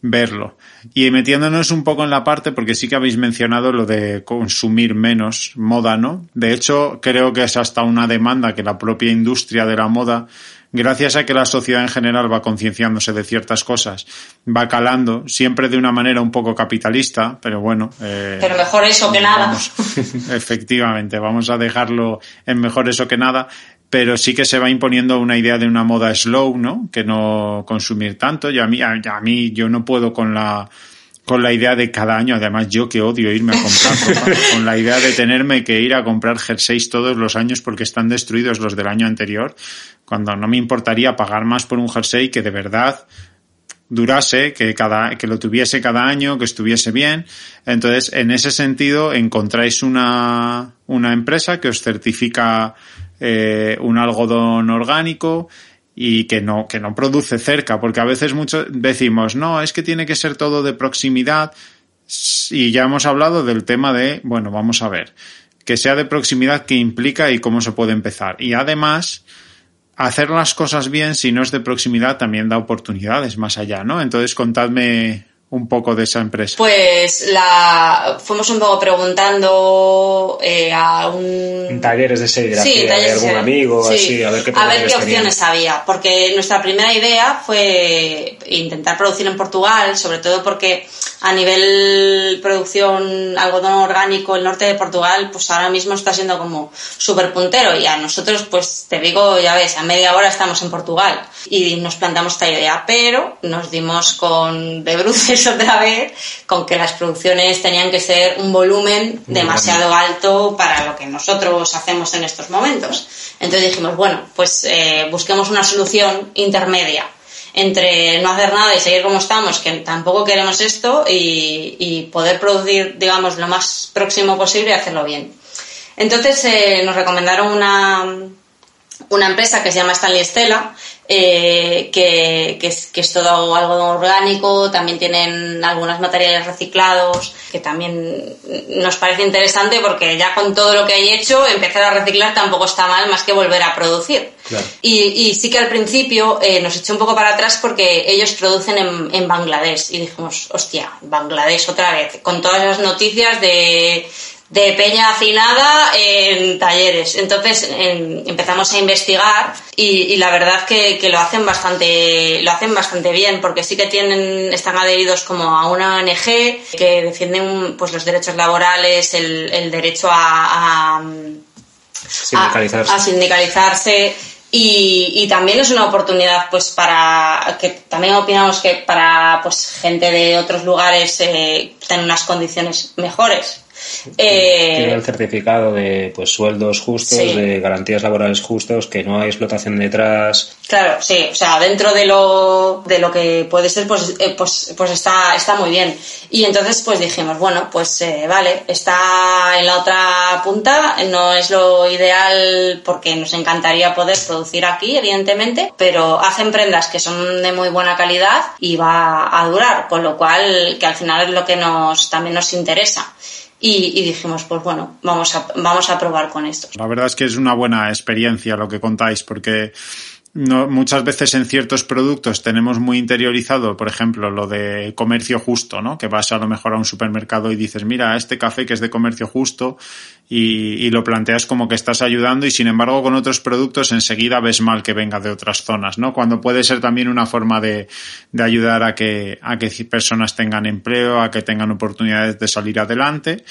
verlo. Y metiéndonos un poco en la parte, porque sí que habéis mencionado lo de consumir menos moda, ¿no? De hecho, creo que es hasta una demanda que la propia industria de la moda, gracias a que la sociedad en general va concienciándose de ciertas cosas, va calando, siempre de una manera un poco capitalista, pero bueno. eh, Pero mejor eso que nada. Efectivamente, vamos a dejarlo en mejor eso que nada, pero sí que se va imponiendo una idea de una moda slow, ¿no? Que no consumir tanto. Y a mí, a, a mí yo no puedo con la con la idea de cada año, además yo que odio irme a comprar ropa, con la idea de tenerme que ir a comprar jerseys todos los años porque están destruidos los del año anterior, cuando no me importaría pagar más por un jersey que de verdad durase, que cada, que lo tuviese cada año, que estuviese bien. Entonces, en ese sentido, encontráis una, una empresa que os certifica eh, un algodón orgánico y que no, que no produce cerca, porque a veces mucho decimos, no, es que tiene que ser todo de proximidad, y ya hemos hablado del tema de, bueno, vamos a ver, que sea de proximidad, qué implica y cómo se puede empezar. Y además, hacer las cosas bien, si no es de proximidad, también da oportunidades más allá, ¿no? Entonces, contadme un poco de esa empresa. Pues la fuimos un poco preguntando eh, a un En talleres de serigrafía Sí, de talleres algún de- amigo, sí, así, a ver qué, a ver qué opciones había. Porque nuestra primera idea fue intentar producir en Portugal, sobre todo porque a nivel producción algodón orgánico, el norte de Portugal, pues ahora mismo está siendo como súper puntero. Y a nosotros, pues te digo, ya ves, a media hora estamos en Portugal y nos plantamos esta idea. Pero nos dimos con de bruces otra vez con que las producciones tenían que ser un volumen demasiado alto para lo que nosotros hacemos en estos momentos. Entonces dijimos, bueno, pues eh, busquemos una solución intermedia entre no hacer nada y seguir como estamos, que tampoco queremos esto, y, y poder producir, digamos, lo más próximo posible y hacerlo bien. Entonces eh, nos recomendaron una, una empresa que se llama Stanley Stella, eh, que, que, es, que es todo algodón orgánico, también tienen algunos materiales reciclados, que también nos parece interesante porque ya con todo lo que hay hecho, empezar a reciclar tampoco está mal más que volver a producir. Claro. Y, y sí que al principio eh, nos echó un poco para atrás porque ellos producen en, en Bangladesh y dijimos, hostia, Bangladesh otra vez, con todas las noticias de de peña hacinada en talleres. Entonces en- empezamos a investigar y, y la verdad que, que lo hacen bastante lo hacen bastante bien porque sí que tienen están adheridos como a una ONG que defienden pues los derechos laborales, el, el derecho a- a Sindicalizarse. a, a sindicalizarse y, y también es una oportunidad pues para que también opinamos que para pues gente de otros lugares eh, tener unas condiciones mejores Eh, Tiene el certificado de pues sueldos justos, Sí. de garantías laborales justos, que no hay explotación detrás. Claro, sí, o sea, dentro de lo, de lo que puede ser, pues, eh, pues, pues está, está muy bien. Y entonces, pues dijimos, bueno, pues eh, vale, está en la otra punta, no es lo ideal porque nos encantaría poder producir aquí, evidentemente, pero hacen prendas que son de muy buena calidad y va a durar, con lo cual, que al final es lo que nos, también nos interesa. Y, y dijimos, pues bueno, vamos a, vamos a probar con esto. La verdad es que es una buena experiencia lo que contáis, porque no, muchas veces en ciertos productos tenemos muy interiorizado, por ejemplo, lo de comercio justo, ¿no? Que vas a lo mejor a un supermercado y dices, mira, este café que es de comercio justo y, y lo planteas como que estás ayudando y sin embargo con otros productos enseguida ves mal que venga de otras zonas, ¿no? Cuando puede ser también una forma de, de ayudar a que, a que personas tengan empleo, a que tengan oportunidades de salir adelante.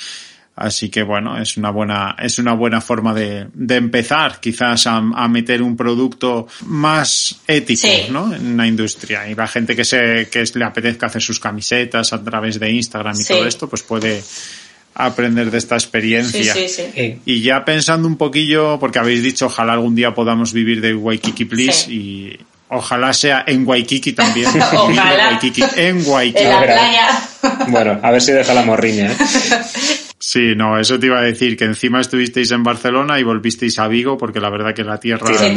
Así que bueno, es una buena, es una buena forma de, de empezar quizás a, a meter un producto más ético, Sí. ¿no? En la industria. Y la gente que se, que le apetezca hacer sus camisetas a través de Instagram y Sí. todo esto, pues puede aprender de esta Sí, experiencia. sí, sí. Eh, Y ya pensando un poquillo, porque habéis dicho, ojalá algún día podamos vivir de Waikiki Please Sí. y ojalá sea en Waikiki también. Ojalá. Waikiki en Waikiki. En la Verá. playa. bueno, a ver si deja la morriña. ¿eh? Sí, no, eso te iba a decir, que encima estuvisteis en Barcelona y volvisteis a Vigo, porque la verdad que la tierra, Sí.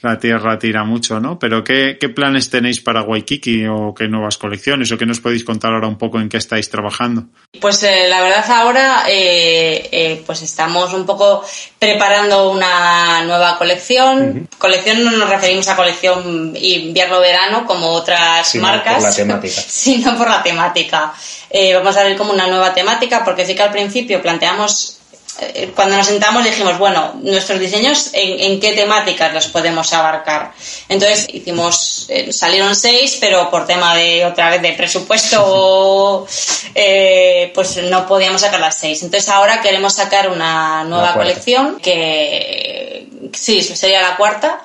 La tierra tira mucho, ¿no? Pero ¿qué, ¿qué planes tenéis para Waikiki o qué nuevas colecciones o qué nos podéis contar ahora un poco en qué estáis trabajando? Pues eh, la verdad ahora eh, eh, pues estamos un poco preparando una nueva colección. Colección no nos referimos a colección invierno-verano como otras Sino marcas, por la temática. sino por la temática. Eh, vamos a ver como una nueva temática porque sí que al principio planteamos eh, cuando nos sentamos dijimos, bueno, nuestros diseños, ¿en, en qué temáticas los podemos abarcar? Entonces hicimos, eh, salieron seis, pero por tema de, otra vez, de presupuesto, eh, pues no podíamos sacar las seis. Entonces ahora queremos sacar una nueva colección que, sí, sería la cuarta.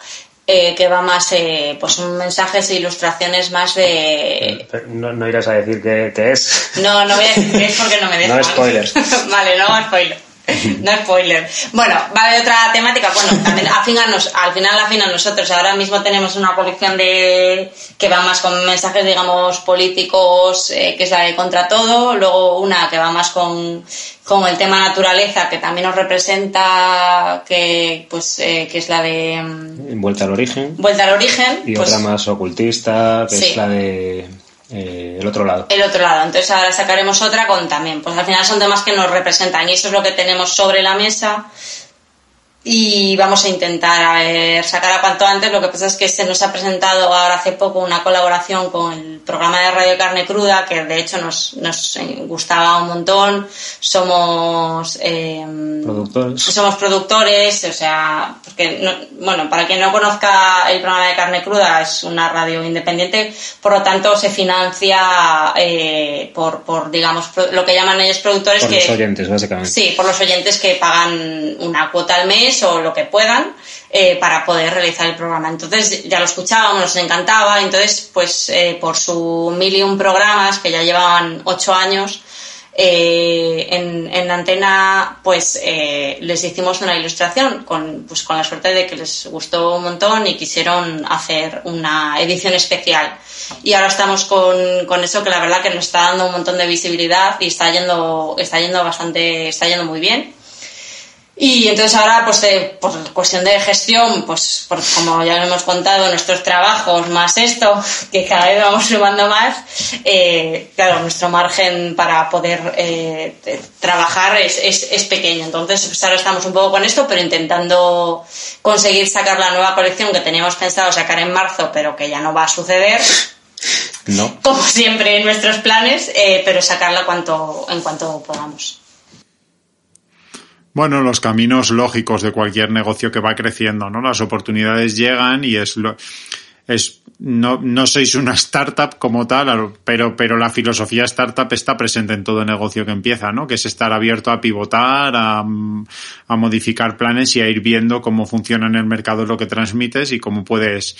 eh, que va más, eh, pues son mensajes e ilustraciones más de, No, no irás a decir qué, qué es. no, no voy a decir qué es porque no me dejan. No spoilers. vale, no spoiler. No spoiler. Bueno, va de otra temática. Bueno, también al final afinan nosotros. Ahora mismo tenemos una colección de que va más con mensajes, digamos, políticos, eh, que es la de contra todo. Luego una que va más con, con el tema naturaleza, que también nos representa, que pues eh, que es la de mm, Vuelta al origen. vuelta al origen. Y pues, otra más ocultista, que Sí. es la de eh, el otro lado. el otro lado. Entonces ahora sacaremos otra con también. Pues al final son temas que nos representan y eso es lo que tenemos sobre la mesa. Y vamos a intentar a ver, sacar a cuanto antes. Lo que pasa es que se nos ha presentado ahora hace poco una colaboración con el programa de Radio Carne Cruda, que de hecho nos, nos gustaba un montón. Somos eh, Productores. somos productores, o sea, porque no- bueno, para quien no conozca el programa de carne cruda es una radio independiente, por lo tanto se financia eh, por, por digamos lo que llaman ellos productores Por que los oyentes, básicamente. sí, por los oyentes que pagan una cuota al mes o lo que puedan eh, para poder realizar el programa. Entonces ya lo escuchábamos, nos encantaba, entonces pues eh, por su mil y un programas que ya llevaban ocho años eh, en, en antena pues les hicimos una ilustración con, pues, con la suerte de que les gustó un montón y quisieron hacer una edición especial. Y ahora estamos con, con eso que la verdad que nos está dando un montón de visibilidad y está yendo está yendo bastante está yendo muy bien y entonces ahora, pues eh, por cuestión de gestión, pues por, como ya lo hemos contado, nuestros trabajos más esto, que cada vez vamos sumando más, eh, claro, nuestro margen para poder eh, eh, trabajar es, es, es pequeño. Entonces, pues ahora estamos un poco con esto, pero intentando conseguir sacar la nueva colección que teníamos pensado sacar en marzo, pero que ya no va a suceder No. como siempre en nuestros planes, eh, pero sacarla cuanto, en cuanto podamos. Bueno, los caminos lógicos de cualquier negocio que va creciendo, ¿no? Las oportunidades llegan y es lo, es, no, no sois una startup como tal, pero, pero la filosofía startup está presente en todo negocio que empieza, ¿no? Que es estar abierto a pivotar, a, a modificar planes y a ir viendo cómo funciona en el mercado lo que transmites y cómo puedes,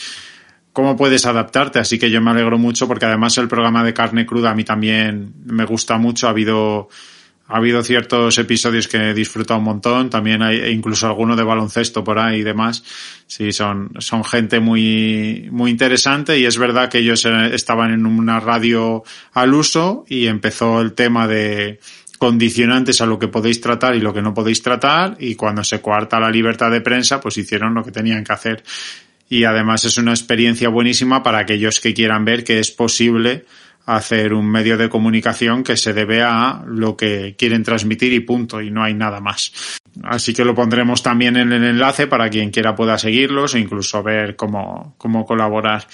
cómo puedes adaptarte. Así que yo me alegro mucho porque además el programa de carne cruda a mí también me gusta mucho. Ha habido, ha habido ciertos episodios que he disfrutado un montón, también hay incluso alguno de baloncesto por ahí y demás. Sí, son, son gente muy, muy interesante y es verdad que ellos eh, estaban en una radio al uso y empezó el tema de condicionantes a lo que podéis tratar y lo que no podéis tratar y cuando se coarta la libertad de prensa pues hicieron lo que tenían que hacer y además es una experiencia buenísima para aquellos que quieran ver que es posible hacer un medio de comunicación que se debe a lo que quieren transmitir y punto, y no hay nada más. Así que lo pondremos también en el enlace para quien quiera pueda seguirlos e incluso ver cómo, cómo colaborar.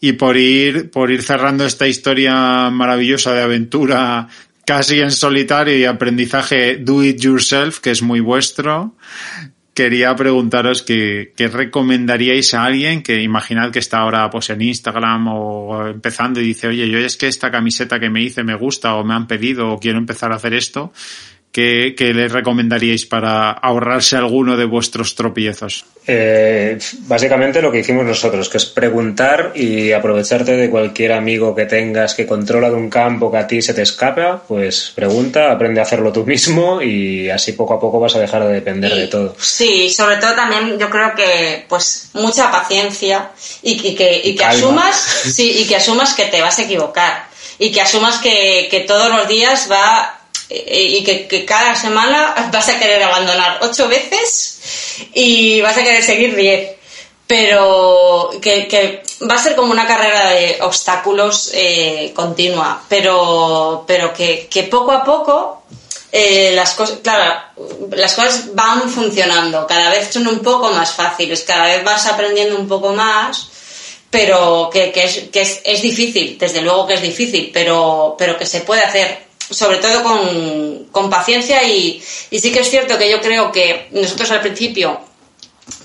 Y por ir, por ir cerrando esta historia maravillosa de aventura casi en solitario y aprendizaje do it yourself, que es muy vuestro, quería preguntaros qué, recomendaríais a alguien que imaginad que está ahora pues en Instagram o empezando y dice, oye, yo es que esta camiseta que me hice me gusta o me han pedido o quiero empezar a hacer esto. ¿Qué, ¿Qué, le recomendaríais para ahorrarse alguno de vuestros tropiezos? Eh, básicamente lo que hicimos nosotros, que es preguntar y aprovecharte de cualquier amigo que tengas que controla de un campo que a ti se te escapa, pues pregunta, aprende a hacerlo tú mismo y así poco a poco vas a dejar de depender de todo. Sí, sobre todo también yo creo que pues mucha paciencia y, que, y que asumas, sí, y que asumas que te vas a equivocar y que asumas que, que todos los días va y que, cada semana vas a querer abandonar ocho veces y vas a querer seguir diez. Pero que, va a ser como una carrera de obstáculos eh, continua, pero, pero que, poco a poco eh, las cosas, claro, las cosas van funcionando, cada vez son un poco más fáciles, cada vez vas aprendiendo un poco más, pero que, es, que es, es, difícil, desde luego que es difícil, pero, pero que se puede hacer sobre todo con, paciencia y, sí que es cierto que yo creo que nosotros al principio,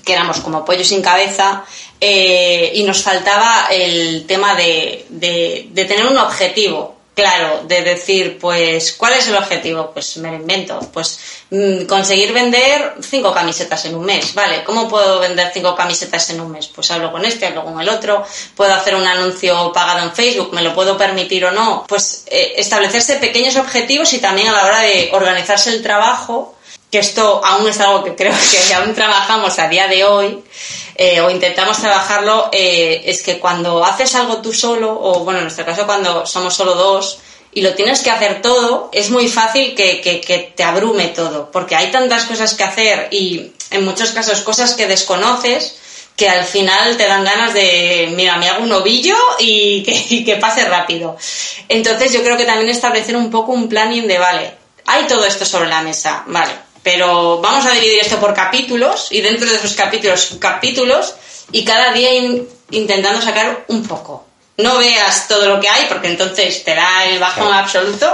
que éramos como pollo sin cabeza, eh, y nos faltaba el tema de, de tener un objetivo claro, de decir, pues, ¿cuál es el objetivo? Pues me lo invento, pues mm, conseguir vender cinco camisetas en un mes, ¿vale? ¿Cómo puedo vender cinco camisetas en un mes? Pues hablo con este, hablo con el otro, puedo hacer un anuncio pagado en Facebook, ¿me lo puedo permitir o no? Pues eh, establecerse pequeños objetivos y también a la hora de organizarse el trabajo, que esto aún es algo que creo que aún trabajamos a día de hoy, eh, o intentamos trabajarlo, eh, es que cuando haces algo tú solo, o bueno, en nuestro caso cuando somos solo dos, y lo tienes que hacer todo, es muy fácil que, que, te abrume todo, porque hay tantas cosas que hacer y en muchos casos cosas que desconoces que al final te dan ganas de, mira, me hago un ovillo y que, y que pase rápido. Entonces yo creo que también establecer un poco un planning de, vale, hay todo esto sobre la mesa, vale, pero vamos a dividir esto por capítulos y dentro de esos capítulos, capítulos y cada día intentando sacar un poco. No veas todo lo que hay porque entonces te da el bajón absoluto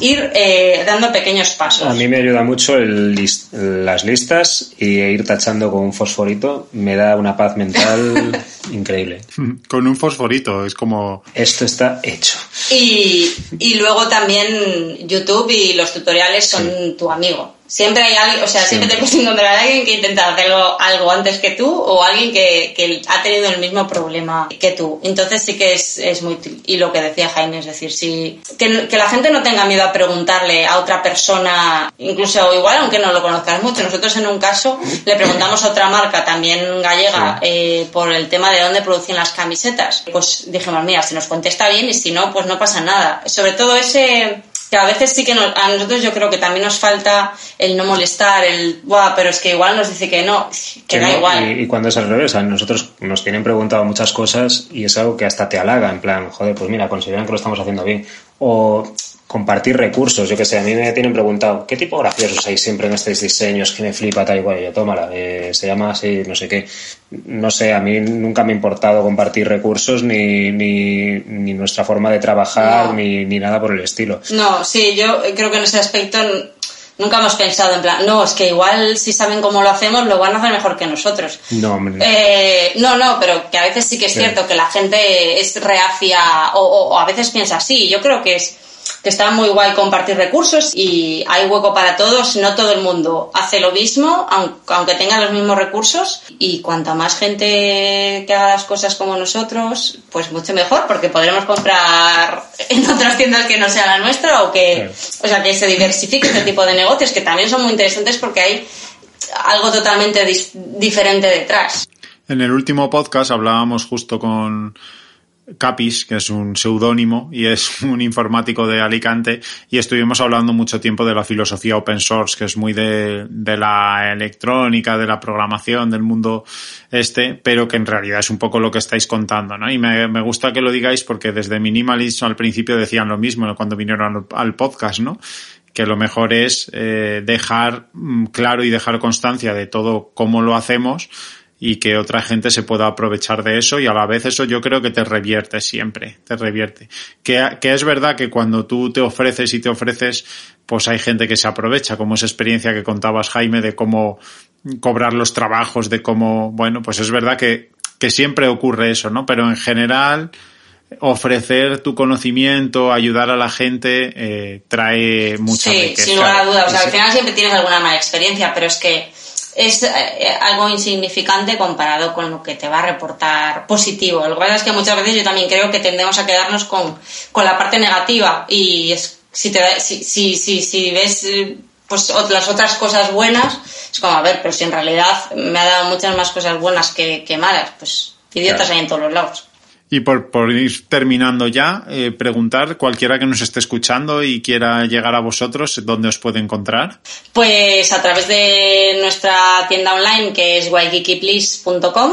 ir eh, dando pequeños pasos. A mí me ayuda mucho el las listas y ir tachando con un fosforito. Me da una paz mental increíble. Con un fosforito, es como... Esto está hecho. Y, y luego también YouTube y los tutoriales son tu amigo. Siempre hay alguien, o sea, siempre, te puedes encontrar a alguien que intenta hacerlo algo antes que tú o alguien que, que, ha tenido el mismo problema que tú. Entonces sí que es, es muy Y lo que decía Jaime, es decir, si, que, que, la gente no tenga miedo a preguntarle a otra persona, incluso igual aunque no lo conozcas mucho. Nosotros en un caso le preguntamos a otra marca también gallega eh, por el tema de dónde producen las camisetas. Pues dijimos, mira, si nos contesta bien y si no, pues no pasa nada. Sobre todo ese que a veces sí que a nosotros yo creo que también nos falta el no molestar, el, Buah, pero es que igual nos dice que no, que, da igual. Y, cuando es al revés, a nosotros nos tienen preguntado muchas cosas y es algo que hasta te halaga, en plan, joder, pues mira, consideran que lo estamos haciendo bien. O compartir recursos. Yo que sé, a mí me tienen preguntado, ¿qué tipo graciosos hay siempre en estos diseños que me flipa tal y cual? Yo, tómala, eh, se llama así, no sé qué. No sé, a mí nunca me ha importado compartir recursos ni, ni, ni nuestra forma de trabajar ni, ni nada por el estilo. No, sí, yo creo que en ese aspecto nunca hemos pensado en plan, no, es que igual si saben cómo lo hacemos, lo van a hacer mejor que nosotros. No, eh, no, no, pero que a veces sí que es cierto que la gente es reacia o, o, a veces piensa así. Yo creo que es que está muy guay compartir recursos y hay hueco para todos. No todo el mundo hace lo mismo, aunque tengan los mismos recursos. Y cuanta más gente que haga las cosas como nosotros, pues mucho mejor, porque podremos comprar en otras tiendas que no sea la nuestra o que, o sea, que se diversifique este tipo de negocios, que también son muy interesantes porque hay algo totalmente diferente detrás. En el último podcast hablábamos justo con Capis, que es un seudónimo y es un informático de Alicante, y estuvimos hablando mucho tiempo de la filosofía open source, que es muy de, la electrónica, de la programación, del mundo este, pero que en realidad es un poco lo que estáis contando, ¿no? Y me, gusta que lo digáis porque desde Minimalism al principio decían lo mismo cuando vinieron al, al podcast, ¿no? que lo mejor es eh, dejar mm, claro y dejar constancia de todo cómo lo hacemos y que otra gente se pueda aprovechar de eso y a la vez eso yo creo que te revierte siempre, te revierte. Que, que, es verdad que cuando tú te ofreces y te ofreces, pues hay gente que se aprovecha, como esa experiencia que contabas Jaime de cómo cobrar los trabajos, de cómo, bueno, pues es verdad que, que siempre ocurre eso, ¿no? Pero en general, ofrecer tu conocimiento, ayudar a la gente, eh, trae mucha sí, riqueza. sin lugar a dudas. O sea, al final siempre tienes alguna mala experiencia, pero es que es eh, algo insignificante comparado con lo que te va a reportar positivo. Lo que pasa es que muchas veces yo también creo que tendemos a quedarnos con, con la parte negativa y es, si, te, si, si, si, si ves pues las otras cosas buenas, es como, a ver, pero si en realidad me ha dado muchas más cosas buenas que, que malas, pues idiotas claro. hay en todos los lados. Y por, por ir terminando ya, eh, preguntar, cualquiera que nos esté escuchando y quiera llegar a vosotros, ¿dónde os puede encontrar? Pues a través de nuestra tienda online que es waikikiplease.com.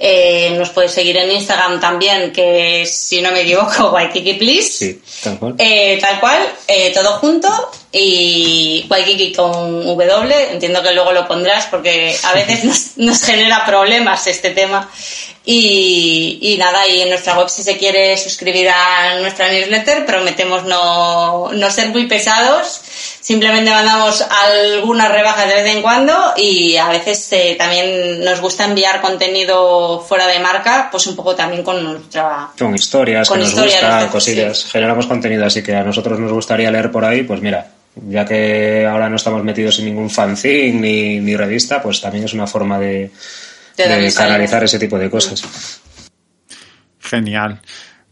Eh, nos podéis seguir en Instagram también, que si no me equivoco, Waikiki Please. Sí, tal cual. Eh, tal cual, eh, todo junto y Waikiki con W. Entiendo que luego lo pondrás porque a veces nos, nos genera problemas este tema. Y, y, nada, y en nuestra web si se quiere suscribir a nuestra newsletter, prometemos no, no ser muy pesados, simplemente mandamos algunas rebajas de vez en cuando y a veces eh, también nos gusta enviar contenido fuera de marca, pues un poco también con nuestra... Con historias, con que nos historias, gustan, cosillas, sí. generamos contenido, así que a nosotros nos gustaría leer por ahí, pues mira, ya que ahora no estamos metidos en ningún fanzine ni, ni revista, pues también es una forma de de canalizar ese tipo de cosas. Genial.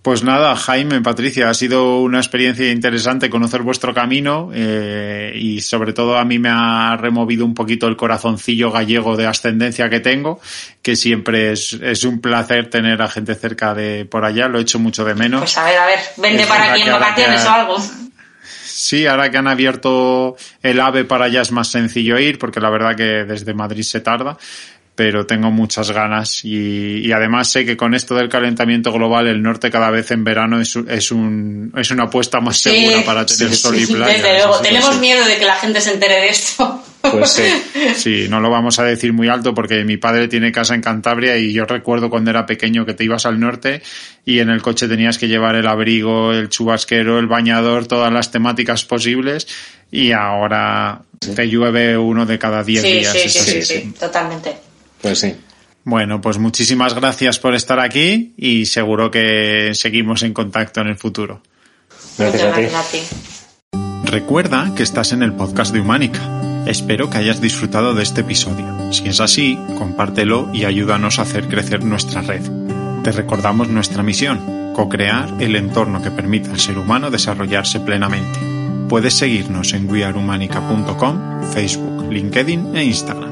Pues nada, Jaime, Patricia, ha sido una experiencia interesante conocer vuestro camino eh, y sobre todo a mí me ha removido un poquito el corazoncillo gallego de ascendencia que tengo, que siempre es, es un placer tener a gente cerca de por allá, lo he hecho mucho de menos. Pues a ver, a ver, vende es para aquí en vacaciones o algo. Sí, ahora que han abierto el AVE para allá es más sencillo ir, porque la verdad que desde Madrid se tarda pero tengo muchas ganas y, y, además sé que con esto del calentamiento global el norte cada vez en verano es, es, un, es una apuesta más sí, segura para tener sí, sol y playa. Desde luego, tenemos sí. miedo de que la gente se entere de esto. Pues sí. Sí, no lo vamos a decir muy alto porque mi padre tiene casa en Cantabria y yo recuerdo cuando era pequeño que te ibas al norte y en el coche tenías que llevar el abrigo, el chubasquero, el bañador, todas las temáticas posibles y ahora te llueve uno de cada diez días. Sí, sí, sí, totalmente. Pues sí. Bueno, pues muchísimas gracias por estar aquí y seguro que seguimos en contacto en el futuro. Gracias, a, ti. ti. Recuerda que estás en el podcast de Humánica. Espero que hayas disfrutado de este episodio. Si es así, compártelo y ayúdanos a hacer crecer nuestra red. Te recordamos nuestra misión, co-crear el entorno que permita al ser humano desarrollarse plenamente. Puedes seguirnos en wearehumanica.com, Facebook, LinkedIn e Instagram.